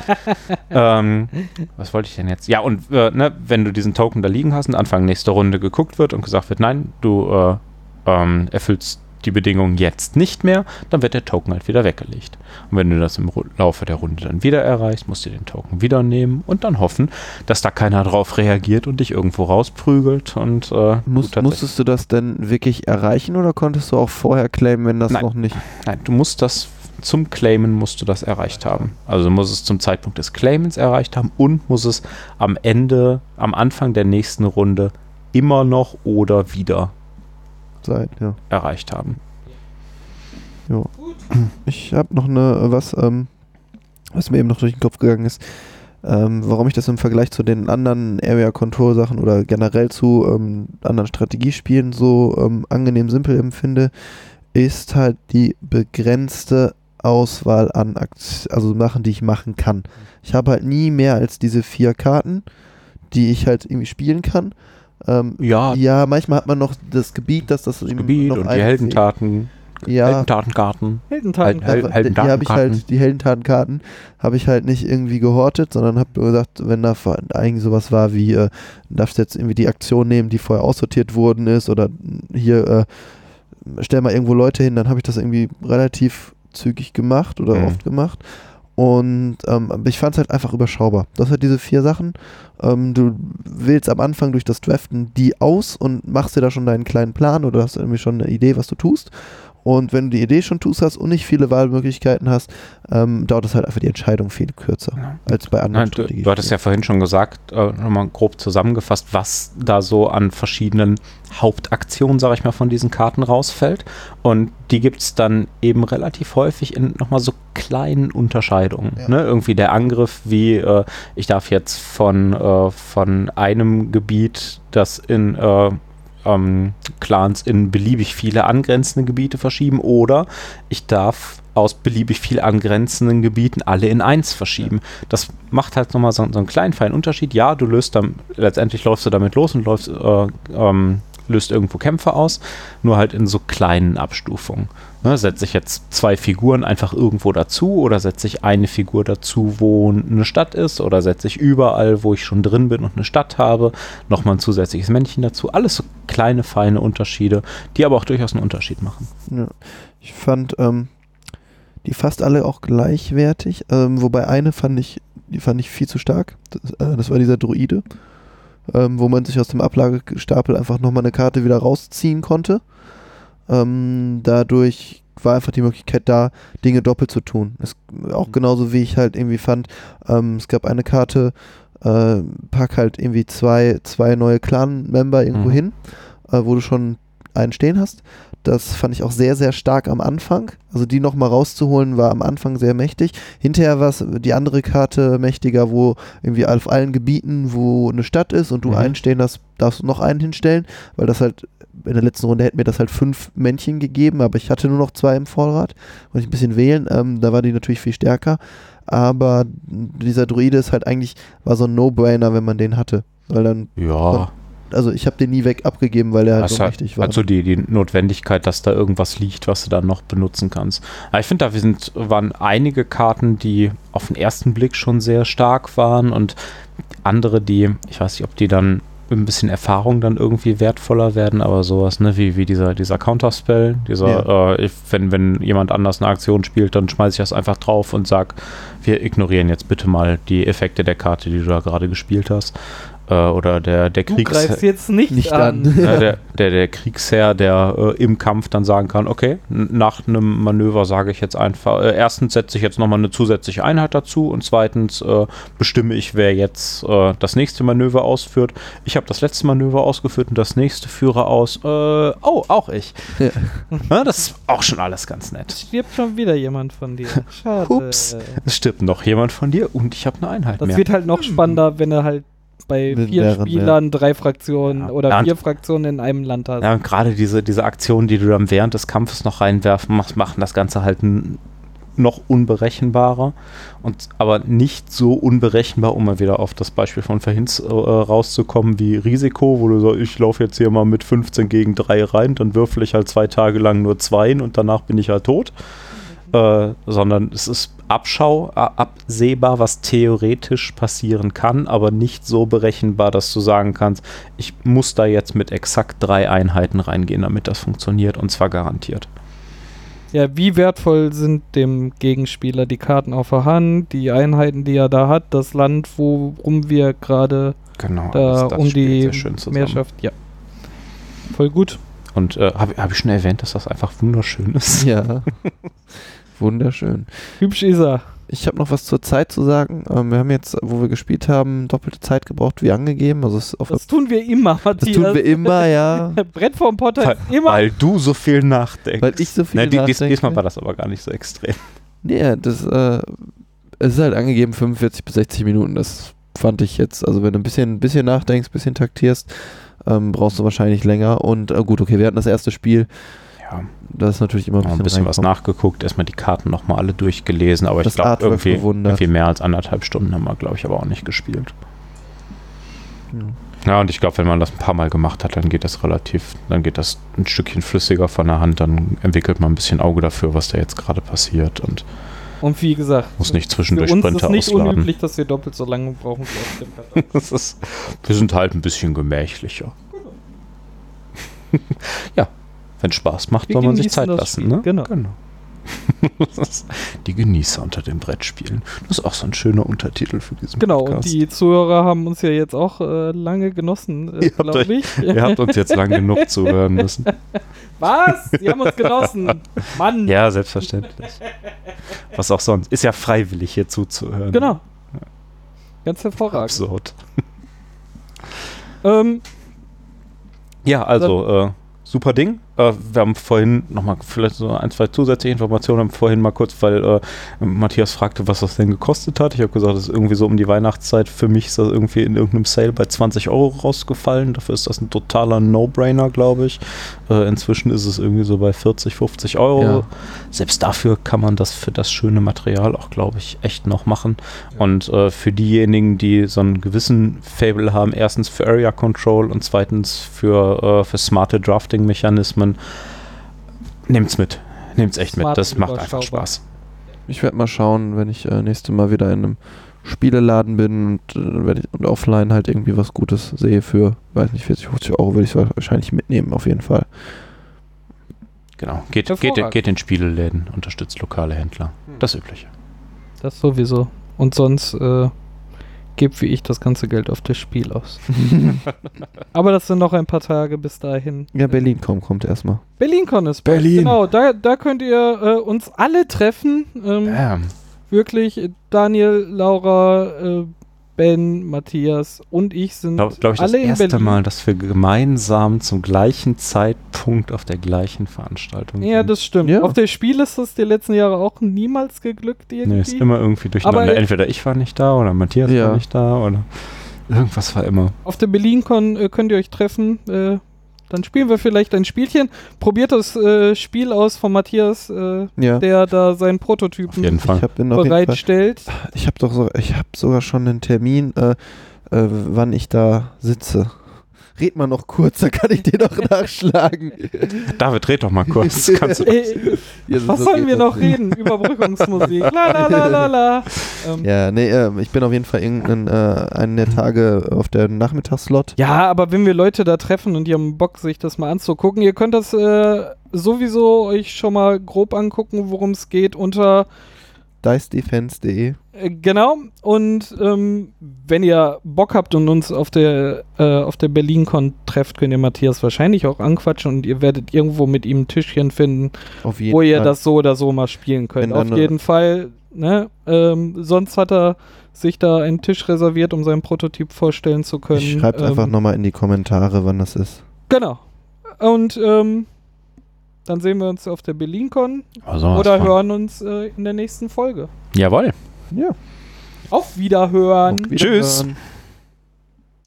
ähm, was wollte ich denn jetzt? Ja, und äh, ne, wenn du diesen Token da liegen hast und Anfang nächster Runde geguckt wird und gesagt wird, nein, du äh, ähm, erfüllst die Bedingungen jetzt nicht mehr, dann wird der Token halt wieder weggelegt. Und wenn du das im Laufe der Runde dann wieder erreichst, musst du den Token wieder nehmen und dann hoffen, dass da keiner drauf reagiert und dich irgendwo rausprügelt und äh, Muss, musstest du das denn wirklich erreichen oder konntest du auch vorher claimen, wenn das Nein. noch nicht? Nein, du musst das zum Claimen musst du das erreicht haben. Also du musst es zum Zeitpunkt des Claimens erreicht haben und muss es am Ende, am Anfang der nächsten Runde immer noch oder wieder Sein, ja. erreicht haben. Ich habe noch eine, was, ähm, was mir eben noch durch den Kopf gegangen ist, ähm, warum ich das im Vergleich zu den anderen Area Control Sachen oder generell zu ähm, anderen Strategiespielen so ähm, angenehm simpel empfinde, ist halt die begrenzte Auswahl an Akt also Sachen, die ich machen kann. Ich habe halt nie mehr als diese vier Karten, die ich halt irgendwie spielen kann. Ähm, Ja, ja, manchmal hat man noch das Gebiet, dass das, das Gebiet noch und die Heldentaten. Ja, Heldentatenkarten. Heldentaten. Hel- aber Helden- die habe ich halt, die Heldentatenkarten habe ich halt nicht irgendwie gehortet, sondern habe gesagt, wenn da vor- eigentlich sowas war wie, äh, du darfst jetzt irgendwie die Aktion nehmen, die vorher aussortiert worden ist oder hier, äh, stell mal irgendwo Leute hin, dann habe ich das irgendwie relativ zügig gemacht oder Mhm. oft gemacht. Und ähm, ich fand es halt einfach überschaubar. Das hat diese vier Sachen. Ähm, du wählst am Anfang durch das Draften die aus und machst dir da schon deinen kleinen Plan oder hast irgendwie schon eine Idee, was du tust. Und wenn du die Idee schon tust hast und nicht viele Wahlmöglichkeiten hast, ähm, dauert es halt einfach die Entscheidung viel kürzer Ja. als bei anderen Nein, du, Strategien. du hattest ja vorhin schon gesagt, äh, nochmal grob zusammengefasst, was da so an verschiedenen Hauptaktionen, sage ich mal, von diesen Karten rausfällt. Und die gibt es dann eben relativ häufig in nochmal so kleinen Unterscheidungen. Ja. Ne? Irgendwie der Angriff, wie äh, ich darf jetzt von, äh, von einem Gebiet, das in äh, ähm, Clans in beliebig viele angrenzende Gebiete verschieben oder ich darf aus beliebig viel angrenzenden Gebieten alle in eins verschieben. Das macht halt nochmal so, so einen kleinen feinen Unterschied. Ja, du löst dann, letztendlich läufst du damit los und läufst, äh, ähm, löst irgendwo Kämpfe aus, nur halt in so kleinen Abstufungen. Ne, setze ich jetzt zwei Figuren einfach irgendwo dazu oder setze ich eine Figur dazu, wo eine Stadt ist oder setze ich überall, wo ich schon drin bin und eine Stadt habe, nochmal ein zusätzliches Männchen dazu. Alles so kleine, feine Unterschiede, die aber auch durchaus einen Unterschied machen. Ja. Ich fand ähm, die fast alle auch gleichwertig, ähm, wobei eine fand ich, die fand ich viel zu stark. Das, äh, das war dieser Druide, ähm, wo man sich aus dem Ablagestapel einfach nochmal eine Karte wieder rausziehen konnte. Ähm, dadurch war einfach die Möglichkeit da, Dinge doppelt zu tun. Es, auch genauso wie ich halt irgendwie fand, ähm, es gab eine Karte, äh, pack halt irgendwie zwei, zwei neue Clan-Member irgendwo Mhm. hin, äh, wo du schon einen stehen hast. Das fand ich auch sehr, sehr stark am Anfang. Also die nochmal rauszuholen, war am Anfang sehr mächtig. Hinterher war es die andere Karte mächtiger, wo irgendwie auf allen Gebieten, wo eine Stadt ist und du Mhm. einen stehen hast, darfst du noch einen hinstellen, weil das halt in der letzten Runde hätten mir das halt fünf Männchen gegeben, aber ich hatte nur noch zwei im Vorrat. Muss ich ein bisschen wählen. Ähm, da war die natürlich viel stärker. Aber dieser Druide ist halt eigentlich, war so ein No-Brainer, wenn man den hatte. Weil dann, Ja, also ich habe den nie weg abgegeben, weil er halt das so hat, mächtig war. hat so die, die Notwendigkeit, dass da irgendwas liegt, was du dann noch benutzen kannst. Aber ich finde, da sind, waren einige Karten, die auf den ersten Blick schon sehr stark waren und andere, die, ich weiß nicht, ob die dann ein bisschen Erfahrung dann irgendwie wertvoller werden, aber sowas, ne, wie, wie dieser, dieser Counterspell, dieser, äh, ich, wenn, wenn jemand anders eine Aktion spielt, dann schmeiße ich das einfach drauf und sag, wir ignorieren jetzt bitte mal die Effekte der Karte, die du da gerade gespielt hast. Äh, oder der, der Du Kriegs greifst jetzt nicht, Nicht an. an. ja, der, der, der Kriegsherr, der äh, im Kampf dann sagen kann, okay, nach einem Manöver sage ich jetzt einfach, äh, erstens setze ich jetzt nochmal eine zusätzliche Einheit dazu und zweitens äh, bestimme ich, wer jetzt äh, das nächste Manöver ausführt. Ich habe das letzte Manöver ausgeführt und das nächste führe aus. Äh, oh, auch ich. Ja. Ja, das ist auch schon alles ganz nett. Stirbt schon wieder jemand von dir. Schade. Ups. Es stirbt noch jemand von dir und ich habe eine Einheit Das mehr. wird halt noch spannender, wenn du halt bei Mit vier mehreren, Spielern drei Fraktionen Ja. oder Ja, und- vier Fraktionen in einem Land hast. Ja, und gerade diese, diese Aktionen, die du dann während des Kampfes noch reinwerfen machst, machen das Ganze halt noch unberechenbarer. Und aber nicht so unberechenbar, um mal wieder auf das Beispiel von vorhin äh, rauszukommen, wie Risiko, wo du sagst, ich laufe jetzt hier mal mit 15 gegen 3 rein, dann würfel ich halt zwei Tage lang nur zwei und danach bin ich halt tot. Äh, sondern es ist Abschau, absehbar, was theoretisch passieren kann, aber nicht so berechenbar, dass du sagen kannst, ich muss da jetzt mit exakt drei Einheiten reingehen, damit das funktioniert und zwar garantiert. Ja, wie wertvoll sind dem Gegenspieler die Karten auf der Hand, die Einheiten, die er da hat, das Land, worum wir gerade Genau, da das- das um die. Meerschaft. Ja. Voll gut. Und äh, habe hab ich schon erwähnt, dass das einfach wunderschön ist? Ja. Wunderschön. Hübsch ist er. Ich habe noch was zur Zeit zu sagen. Ähm, wir haben jetzt, wo wir gespielt haben, doppelte Zeit gebraucht, wie angegeben. Also es ist auf Das tun wir immer, das Matthias. tun wir immer, ja. Brett vorm Potter Weil, immer. weil du so viel nachdenkst. Weil ich so viel Ne, die, nachdenke. diesmal war das aber gar nicht so extrem. Nee, das, äh, es ist halt angegeben 45 bis 60 Minuten. Das fand ich jetzt, also wenn du ein bisschen, ein bisschen nachdenkst, ein bisschen taktierst, ähm, brauchst du wahrscheinlich länger. Und äh, gut, okay, wir hatten das erste Spiel. Ja, Da ist natürlich immer noch ein bisschen was nachgeguckt, erstmal die Karten nochmal alle durchgelesen, aber Das ich glaube, irgendwie, irgendwie mehr als anderthalb Stunden haben wir, glaube ich, aber auch nicht gespielt. Ja. Ja, und ich glaube, wenn man das ein paar Mal gemacht hat, dann geht das relativ, dann geht das ein Stückchen flüssiger von der Hand, dann entwickelt man ein bisschen Auge dafür, was da jetzt gerade passiert und Und wie gesagt, muss nicht für zwischendurch uns Sprinter ist nicht ausladen. unüblich, dass wir doppelt so lange brauchen wie auf dem Potter. Das ist, wir sind halt ein bisschen gemächlicher. ja, wenn Spaß macht, Wir soll man sich Zeit lassen. Ne? genau. Ist die Genießer unter dem Brettspielen. Das ist auch so ein schöner Untertitel für diesen Genau, und Podcast. die Zuhörer haben uns ja jetzt auch äh, lange genossen, äh, glaube ich. Ihr habt uns jetzt lang genug zuhören müssen. Was? Die haben uns genossen. Mann. Ja, selbstverständlich. Was auch sonst. Ist ja freiwillig hier zuzuhören. Genau. Ganz hervorragend. Absurd. Ähm, Ja, also, äh, super Ding. Äh, wir haben vorhin nochmal vielleicht so ein, zwei zusätzliche Informationen, haben vorhin mal kurz, weil äh, Matthias fragte, was das denn gekostet hat. Ich habe gesagt, das ist irgendwie so um die Weihnachtszeit. Für mich ist das irgendwie in irgendeinem Sale bei 20 Euro rausgefallen. Dafür ist das ein totaler No-Brainer, glaube ich. Äh, inzwischen ist es irgendwie so bei 40, 50 Euro. Ja. Selbst dafür kann man das für das schöne Material auch, glaube ich, echt noch machen. Und äh, für diejenigen, die so einen gewissen Fable haben, erstens für Area Control und zweitens für, äh, für smarte Drafting-Mechanismen, nehmt's mit. Nehmt's echt mit. Smart Das und macht einfach. Spaß. Ich werde mal schauen, wenn ich äh, nächste Mal wieder in einem Spieleladen bin und, äh, und offline halt irgendwie was Gutes sehe für, weiß nicht, 40, 50 Euro, würde ich es wahrscheinlich mitnehmen, auf jeden Fall. Genau. Geht, geht, geht in Spieleläden, unterstützt lokale Händler. Das Übliche. das sowieso. Und sonst äh, gebt wie ich das ganze Geld auf das Spiel aus. Aber das sind noch ein paar Tage bis dahin. Ja, Berlin kommt, erstmal. BerlinCon ist bald. Berlin. Genau, da, da könnt ihr äh, uns alle treffen. Ähm, Bam. Wirklich, Daniel, Laura, äh, Ben, Matthias und ich sind Glaube glaub ich, das alle in erste Berlin. Mal, dass wir gemeinsam zum gleichen Zeitpunkt auf der gleichen Veranstaltung Ja, sind. das stimmt. Ja. Auf der Spiel ist das die letzten Jahre auch niemals geglückt irgendwie. Nee, ist immer irgendwie durcheinander. Aber- Entweder ich war nicht da oder Matthias Ja. war nicht da oder irgendwas war immer. Auf der BerlinCon äh, könnt ihr euch treffen. Äh, dann spielen wir vielleicht ein Spielchen. Probiert das äh, Spiel aus von Matthias, äh, Ja, der da seinen Prototypen bereitstellt. ich habe doch so, ich habe sogar schon einen Termin, äh, äh, wann ich da sitze. Red mal noch kurz, dann kann ich dir noch nachschlagen. David, red doch mal kurz. Kannst du Äh, Ja, was so sollen wir das noch nicht. reden? Überbrückungsmusik. La la la la la. Ähm, ja. Ja, nee, äh, ich bin auf jeden Fall irgendeinen äh, einen der Tage auf der Nachmittagsslot. aber wenn wir Leute da treffen und die haben Bock, sich das mal anzugucken, ihr könnt das äh, sowieso euch schon mal grob angucken, worum es geht unter dicedefense.de. Äh, Genau, und ähm, wenn ihr Bock habt und uns auf der, äh, auf der BerlinCon trefft, könnt ihr Matthias wahrscheinlich auch anquatschen und ihr werdet irgendwo mit ihm ein Tischchen finden, Auf jeden wo ihr Fall. das so oder so mal spielen könnt. Wenn Auf jeden Fall, ne? Ähm, sonst hat er sich da einen Tisch reserviert, um seinen Prototyp vorstellen zu können. Ich schreibe ähm, einfach nochmal in die Kommentare, wann das ist. Genau. Und ähm, dann sehen wir uns auf der BerlinCon Also, oder hören uns äh, in der nächsten Folge. Jawohl. Ja. Auf Wiederhören! Auf Tschüss. Wiederhören.